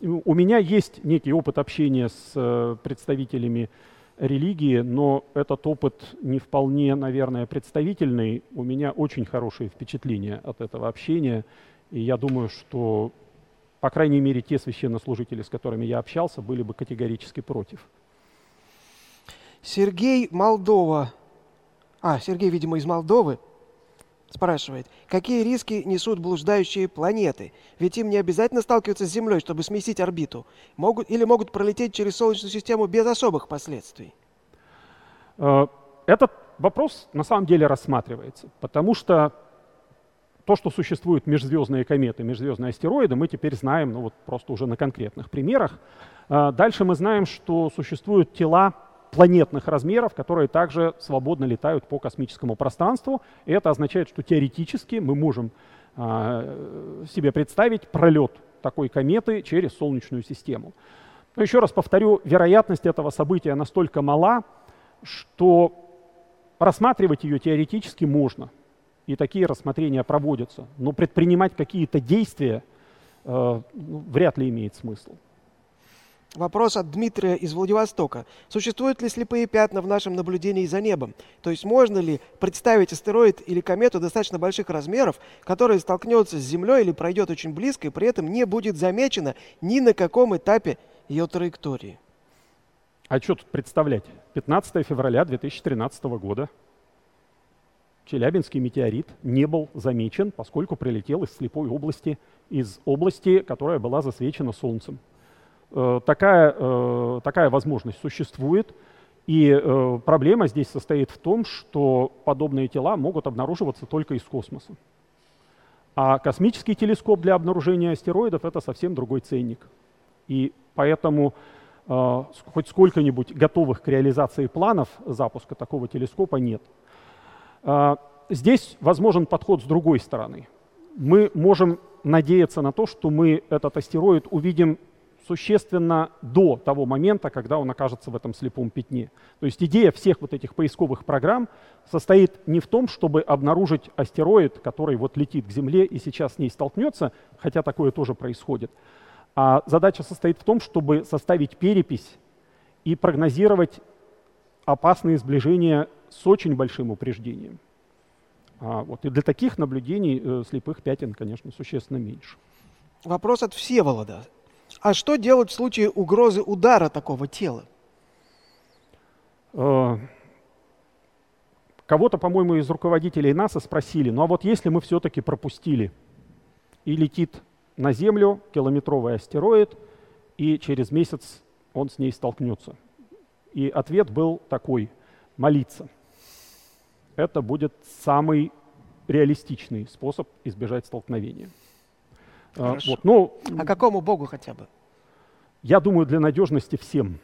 У меня есть некий опыт общения с э, представителями религии, но этот опыт не вполне, наверное, представительный. У меня очень хорошие впечатления от этого общения, и я думаю, что, по крайней мере, те священнослужители, с которыми я общался, были бы категорически против. Сергей Молдова. А, Сергей, видимо, из Молдовы. Спрашивает, какие риски несут блуждающие планеты? Ведь им не обязательно сталкиваться с Землей, чтобы сместить орбиту. Могут, или могут пролететь через Солнечную систему без особых последствий? Э, этот вопрос на самом деле рассматривается, потому что то, что существуют межзвездные кометы, межзвездные астероиды, мы теперь знаем ну, вот просто уже на конкретных примерах. Э, дальше мы знаем, что существуют тела планетных размеров, которые также свободно летают по космическому пространству. И это означает, что теоретически мы можем э, себе представить пролет такой кометы через Солнечную систему. Но еще раз повторю, вероятность этого события настолько мала, что рассматривать ее теоретически можно. И такие рассмотрения проводятся. Но предпринимать какие-то действия э, ну, вряд ли имеет смысл. Вопрос от Дмитрия из Владивостока. Существуют ли слепые пятна в нашем наблюдении за небом? То есть можно ли представить астероид или комету достаточно больших размеров, которая столкнется с Землей или пройдет очень близко и при этом не будет замечена ни на каком этапе ее траектории? А что тут представлять? 15 февраля 2013 года Челябинский метеорит не был замечен, поскольку прилетел из слепой области, из области, которая была засвечена Солнцем. Э, такая, э, такая возможность существует. И э, проблема здесь состоит в том, что подобные тела могут обнаруживаться только из космоса. А космический телескоп для обнаружения астероидов — это совсем другой ценник. И поэтому хоть сколько-нибудь готовых к реализации планов запуска такого телескопа нет. Здесь возможен подход с другой стороны. Мы можем надеяться на то, что мы этот астероид увидим существенно до того момента, когда он окажется в этом слепом пятне. То есть идея всех вот этих поисковых программ состоит не в том, чтобы обнаружить астероид, который вот летит к Земле и сейчас с ней столкнется, хотя такое тоже происходит, а задача состоит в том, чтобы составить перепись и прогнозировать опасные сближения с очень большим упреждением. А, вот. И для таких наблюдений э, слепых пятен, конечно, существенно меньше. Вопрос от Всеволода. А что делать в случае угрозы удара такого тела? Э, кого-то, по-моему, из руководителей НАСА спросили, ну а вот если мы все-таки пропустили, и летит на Землю километровый астероид, и через месяц он с ней столкнется. И ответ был такой – молиться. Это будет самый реалистичный способ избежать столкновения. А, вот, ну, а какому богу хотя бы? Я думаю, для надежности всем.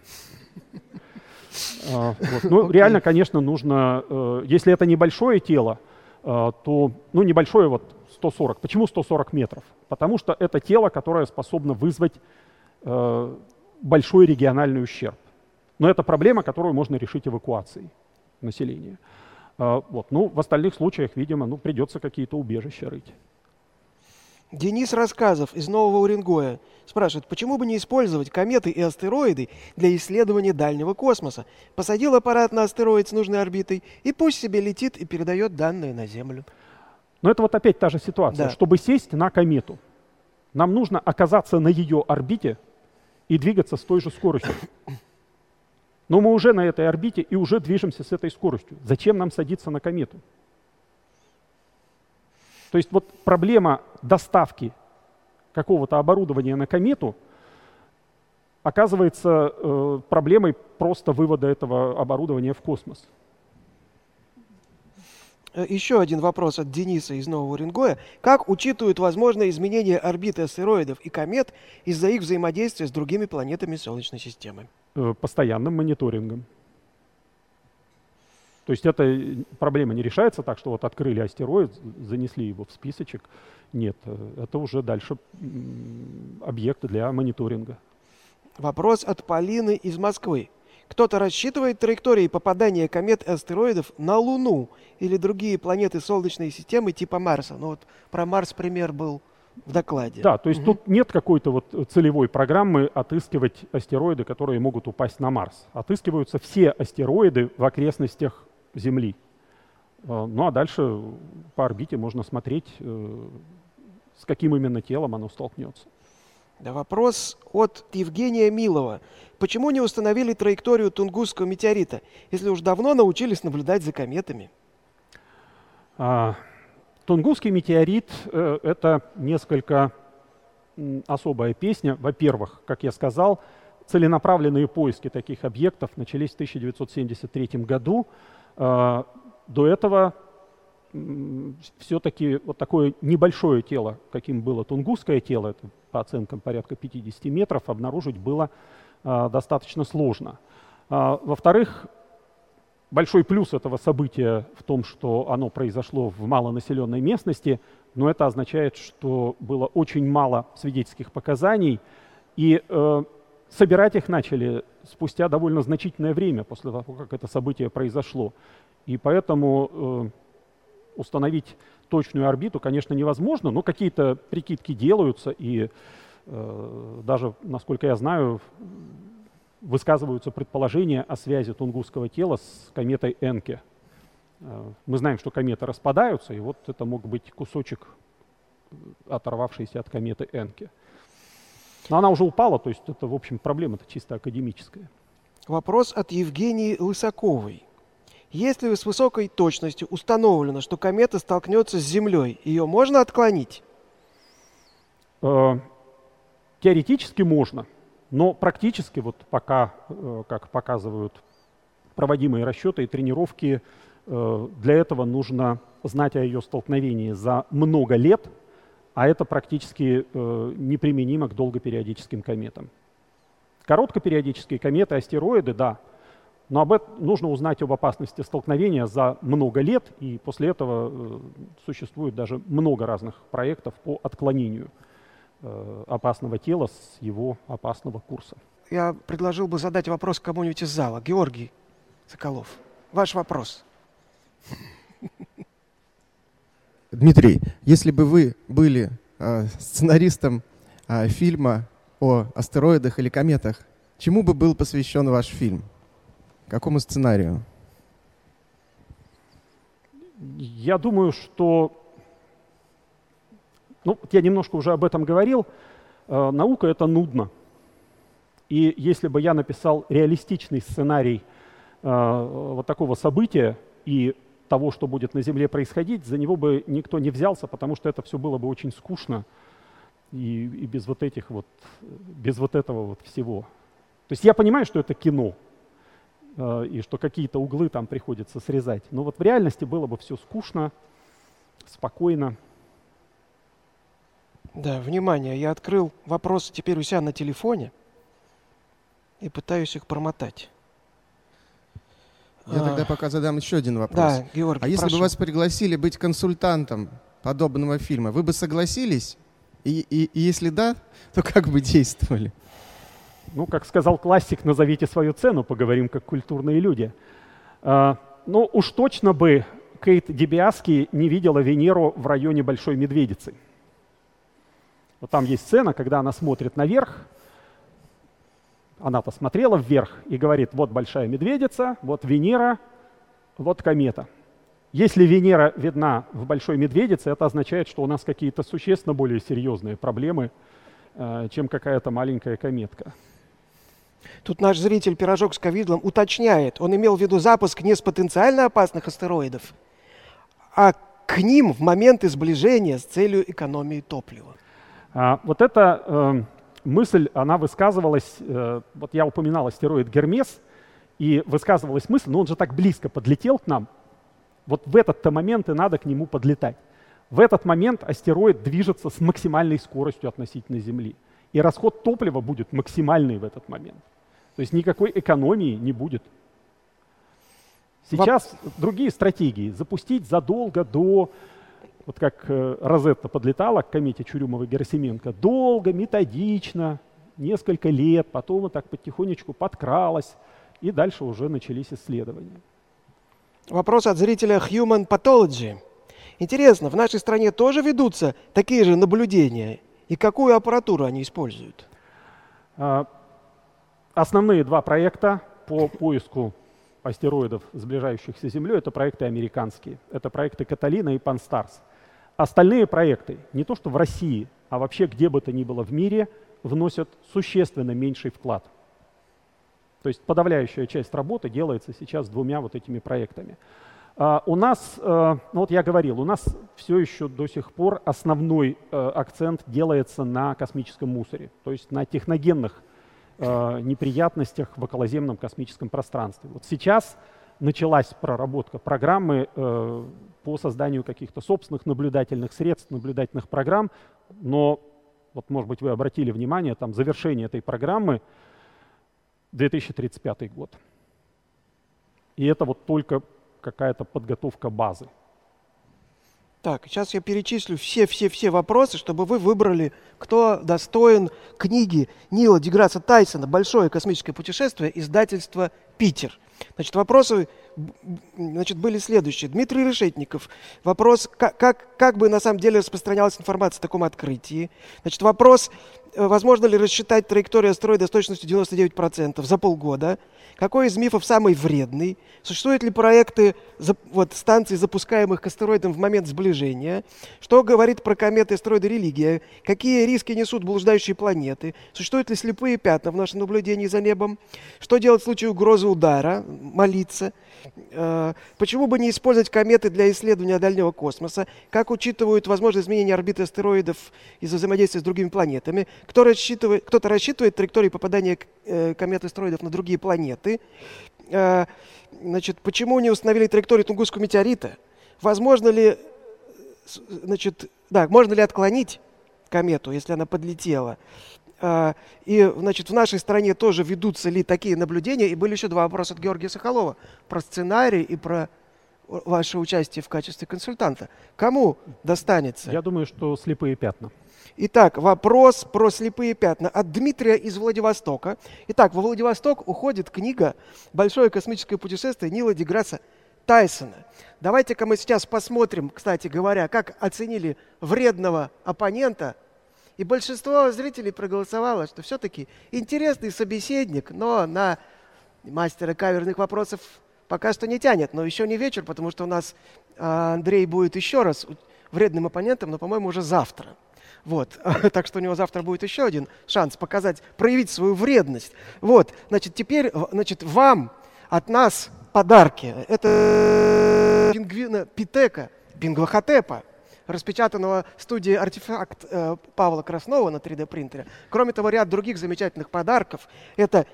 А, вот. Ну, реально, конечно, нужно, э, если это небольшое тело, э, то, ну, небольшое вот 140. Почему 140 метров? Потому что это тело, которое способно вызвать э, большой региональный ущерб. Но это проблема, которую можно решить эвакуацией населения. А, вот. Ну, в остальных случаях, видимо, ну, придется какие-то убежища рыть. Денис Рассказов из Нового Уренгоя спрашивает, почему бы не использовать кометы и астероиды для исследования дальнего космоса? Посадил аппарат на астероид с нужной орбитой, и пусть себе летит и передает данные на Землю. Но это вот опять та же ситуация. Да. Чтобы сесть на комету, нам нужно оказаться на ее орбите и двигаться с той же скоростью. Но мы уже на этой орбите и уже движемся с этой скоростью. Зачем нам садиться на комету? То есть вот проблема доставки какого-то оборудования на комету оказывается э, проблемой просто вывода этого оборудования в космос. Э, еще один вопрос от Дениса из Нового Уренгоя. Как учитывают возможные изменения орбиты астероидов и комет из-за их взаимодействия с другими планетами Солнечной системы? Э, постоянным мониторингом. То есть эта проблема не решается так, что вот открыли астероид, занесли его в списочек. Нет, э, это уже дальше объект для мониторинга. Вопрос от Полины из Москвы. Кто-то рассчитывает траектории попадания комет и астероидов на Луну или другие планеты Солнечной системы типа Марса? Ну вот про Марс пример был в докладе. Да, то есть угу. тут нет какой-то вот целевой программы отыскивать астероиды, которые могут упасть на Марс. Отыскиваются все астероиды в окрестностях Земли. Э, ну а дальше по орбите можно смотреть, э, с каким именно телом оно столкнется. Да, вопрос от Евгения Милова. Почему не установили траекторию Тунгусского метеорита, если уж давно научились наблюдать за кометами? А, Тунгусский метеорит э, — это несколько особая песня. Во-первых, как я сказал, целенаправленные поиски таких объектов начались в 1973 году. Э, до этого все-таки вот такое небольшое тело, каким было тунгусское тело, это по оценкам порядка 50 метров, обнаружить было э, достаточно сложно. Э, во-вторых, большой плюс этого события в том, что оно произошло в малонаселенной местности, но это означает, что было очень мало свидетельских показаний, и э, собирать их начали спустя довольно значительное время после того, как это событие произошло. И поэтому э, установить точную орбиту, конечно, невозможно, но какие-то прикидки делаются, и э, даже, насколько я знаю, высказываются предположения о связи Тунгусского тела с кометой Энке. Э, мы знаем, что кометы распадаются, и вот это мог быть кусочек, э, оторвавшийся от кометы Энке. Но она уже упала, то есть это, в общем, проблема-то чисто академическая. Вопрос от Евгении Лысаковой. Если с высокой точностью установлено, что комета столкнется с Землей, ее можно отклонить? Э, теоретически можно, но практически, вот пока, э, как показывают проводимые расчеты и тренировки, э, для этого нужно знать о ее столкновении за много лет, а это практически неприменимо к долгопериодическим кометам. Короткопериодические кометы, астероиды, да, но об этом нужно узнать об опасности столкновения за много лет, и после этого э, существует даже много разных проектов по отклонению э, опасного тела с его опасного курса. Я предложил бы задать вопрос кому-нибудь из зала. Георгий Соколов, ваш вопрос. Дмитрий, если бы вы были э, сценаристом э, фильма о астероидах или кометах, чему бы был посвящен ваш фильм? Какому сценарию? Я думаю, что... Ну, я немножко уже об этом говорил. Э, наука — это нудно. И если бы я написал реалистичный сценарий э, вот такого события и того, что будет на Земле происходить, за него бы никто не взялся, потому что это все было бы очень скучно и, и без вот этих вот, без вот этого вот всего. То есть я понимаю, что это кино, Э, и что какие-то углы там приходится срезать. Но вот в реальности было бы все скучно, спокойно. Да, внимание, я открыл вопросы теперь у себя на телефоне и пытаюсь их промотать. Я а... тогда пока задам еще один вопрос. Да, Георгий, А если прошу. бы вас пригласили быть консультантом подобного фильма, вы бы согласились? И, и, и если да, то как бы действовали? Ну, как сказал классик, назовите свою цену, поговорим как культурные люди. А, ну, уж точно бы Кейт Дебиаски не видела Венеру в районе Большой Медведицы. Вот там есть сцена, когда она смотрит наверх, она посмотрела вверх и говорит, вот Большая Медведица, вот Венера, вот комета. Если Венера видна в Большой Медведице, это означает, что у нас какие-то существенно более серьезные проблемы, э, чем какая-то маленькая кометка. Тут наш зритель «Пирожок с ковидлом» уточняет, он имел в виду запуск не с потенциально опасных астероидов, а к ним в моменты сближения с целью экономии топлива. А, вот эта э, мысль, она высказывалась, э, вот я упоминал астероид Гермес, и высказывалась мысль, ну он же так близко подлетел к нам, вот в этот-то момент и надо к нему подлетать. В этот момент астероид движется с максимальной скоростью относительно Земли. И расход топлива будет максимальный в этот момент. То есть никакой экономии не будет. Сейчас Воп... другие стратегии. Запустить задолго до, вот как э, Розетта подлетала к комете Чурюмова-Герасименко, долго, методично, несколько лет, потом вот так потихонечку подкралась, и дальше уже начались исследования. Вопрос от зрителя Human Pathology. Интересно, в нашей стране тоже ведутся такие же наблюдения? И какую аппаратуру они используют? А, Основные два проекта по поиску астероидов, сближающихся с Землей, это проекты американские. Это проекты Каталина и Панстарс. Остальные проекты, не то что в России, а вообще где бы то ни было в мире, вносят существенно меньший вклад. То есть подавляющая часть работы делается сейчас двумя вот этими проектами. А, у нас, э, ну вот я говорил, у нас все еще до сих пор основной э, акцент делается на космическом мусоре, то есть на техногенных э, неприятностях в околоземном космическом пространстве. Вот сейчас началась проработка программы по созданию каких-то собственных наблюдательных средств, наблюдательных программ, но вот, может быть, вы обратили внимание, там завершение этой программы 2035 год. И это вот только какая-то подготовка базы. Так, сейчас я перечислю все-все-все вопросы, чтобы вы выбрали, кто достоин книги Нила Деграсса Тайсона «Большое космическое путешествие», издательство «Питер». Значит, вопросы значит, были следующие. Дмитрий Решетников. Вопрос, как, как, как бы на самом деле распространялась информация о таком открытии. Значит, вопрос, э, возможно ли рассчитать траекторию астероида с точностью 99% за полгода. Какой из мифов самый вредный? Существуют ли проекты вот, станций, запускаемых к астероидам в момент сближения? Что говорит про кометы астероиды религия? Какие риски несут блуждающие планеты? Существуют ли слепые пятна в нашем наблюдении за небом? Что делать в случае угрозы удара? Молиться? Э, почему бы не использовать кометы для исследования дальнего космоса? Как учитывают возможные изменения орбиты астероидов из-за взаимодействия с другими планетами? Кто рассчитывает, кто-то рассчитывает траектории попадания э, комет астероидов на другие планеты? планеты. Э, значит, почему не установили траекторию Тунгусского метеорита? Возможно ли, значит, да, можно ли отклонить комету, если она подлетела? Э, и, значит, в нашей стране тоже ведутся ли такие наблюдения? И были еще два вопроса от Георгия Соколова про сценарий и про ваше участие в качестве консультанта. Кому достанется? Я думаю, что слепые пятна. Итак, вопрос про слепые пятна от Дмитрия из Владивостока. Итак, во Владивосток уходит книга «Большое космическое путешествие» Нила Деграсса Тайсона. Давайте-ка мы сейчас посмотрим, кстати говоря, как оценили вредного оппонента. И большинство зрителей проголосовало, что все-таки интересный собеседник, но на мастера каверных вопросов пока что не тянет. Но еще не вечер, потому что у нас а, Андрей будет еще раз вредным оппонентом, но, по-моему, уже завтра. Вот. так что у него завтра будет еще один шанс показать, проявить свою вредность. Вот. Значит, теперь, значит, вам от нас подарки. Это пингвина Питека, Пингвахотепа, распечатанного студией «Артефакт» э, Павла Краснова на 3D-принтере. Кроме того, ряд других замечательных подарков. Это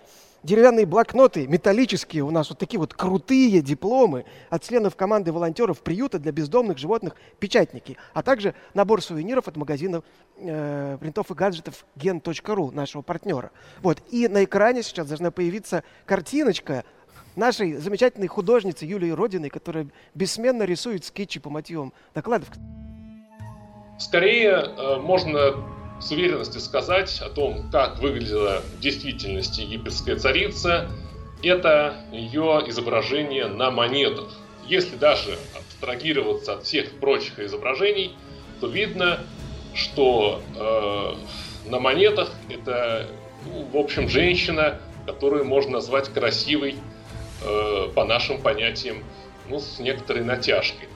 деревянные блокноты, металлические, у нас вот такие вот крутые дипломы от членов команды волонтеров приюта для бездомных животных «Печатники», а также набор сувениров от магазина э, принтов и гаджетов gen.ru, нашего партнера. Вот. И на экране сейчас должна появиться картиночка нашей замечательной художницы Юлии Родиной, которая бессменно рисует скетчи по мотивам докладов. Скорее, э, можно с уверенностью сказать о том, как выглядела в действительности египетская царица, это ее изображение на монетах. Если даже абстрагироваться от всех прочих изображений, то видно, что э, на монетах это, ну, в общем, женщина, которую можно назвать красивой э, по нашим понятиям, ну, с некоторой натяжкой.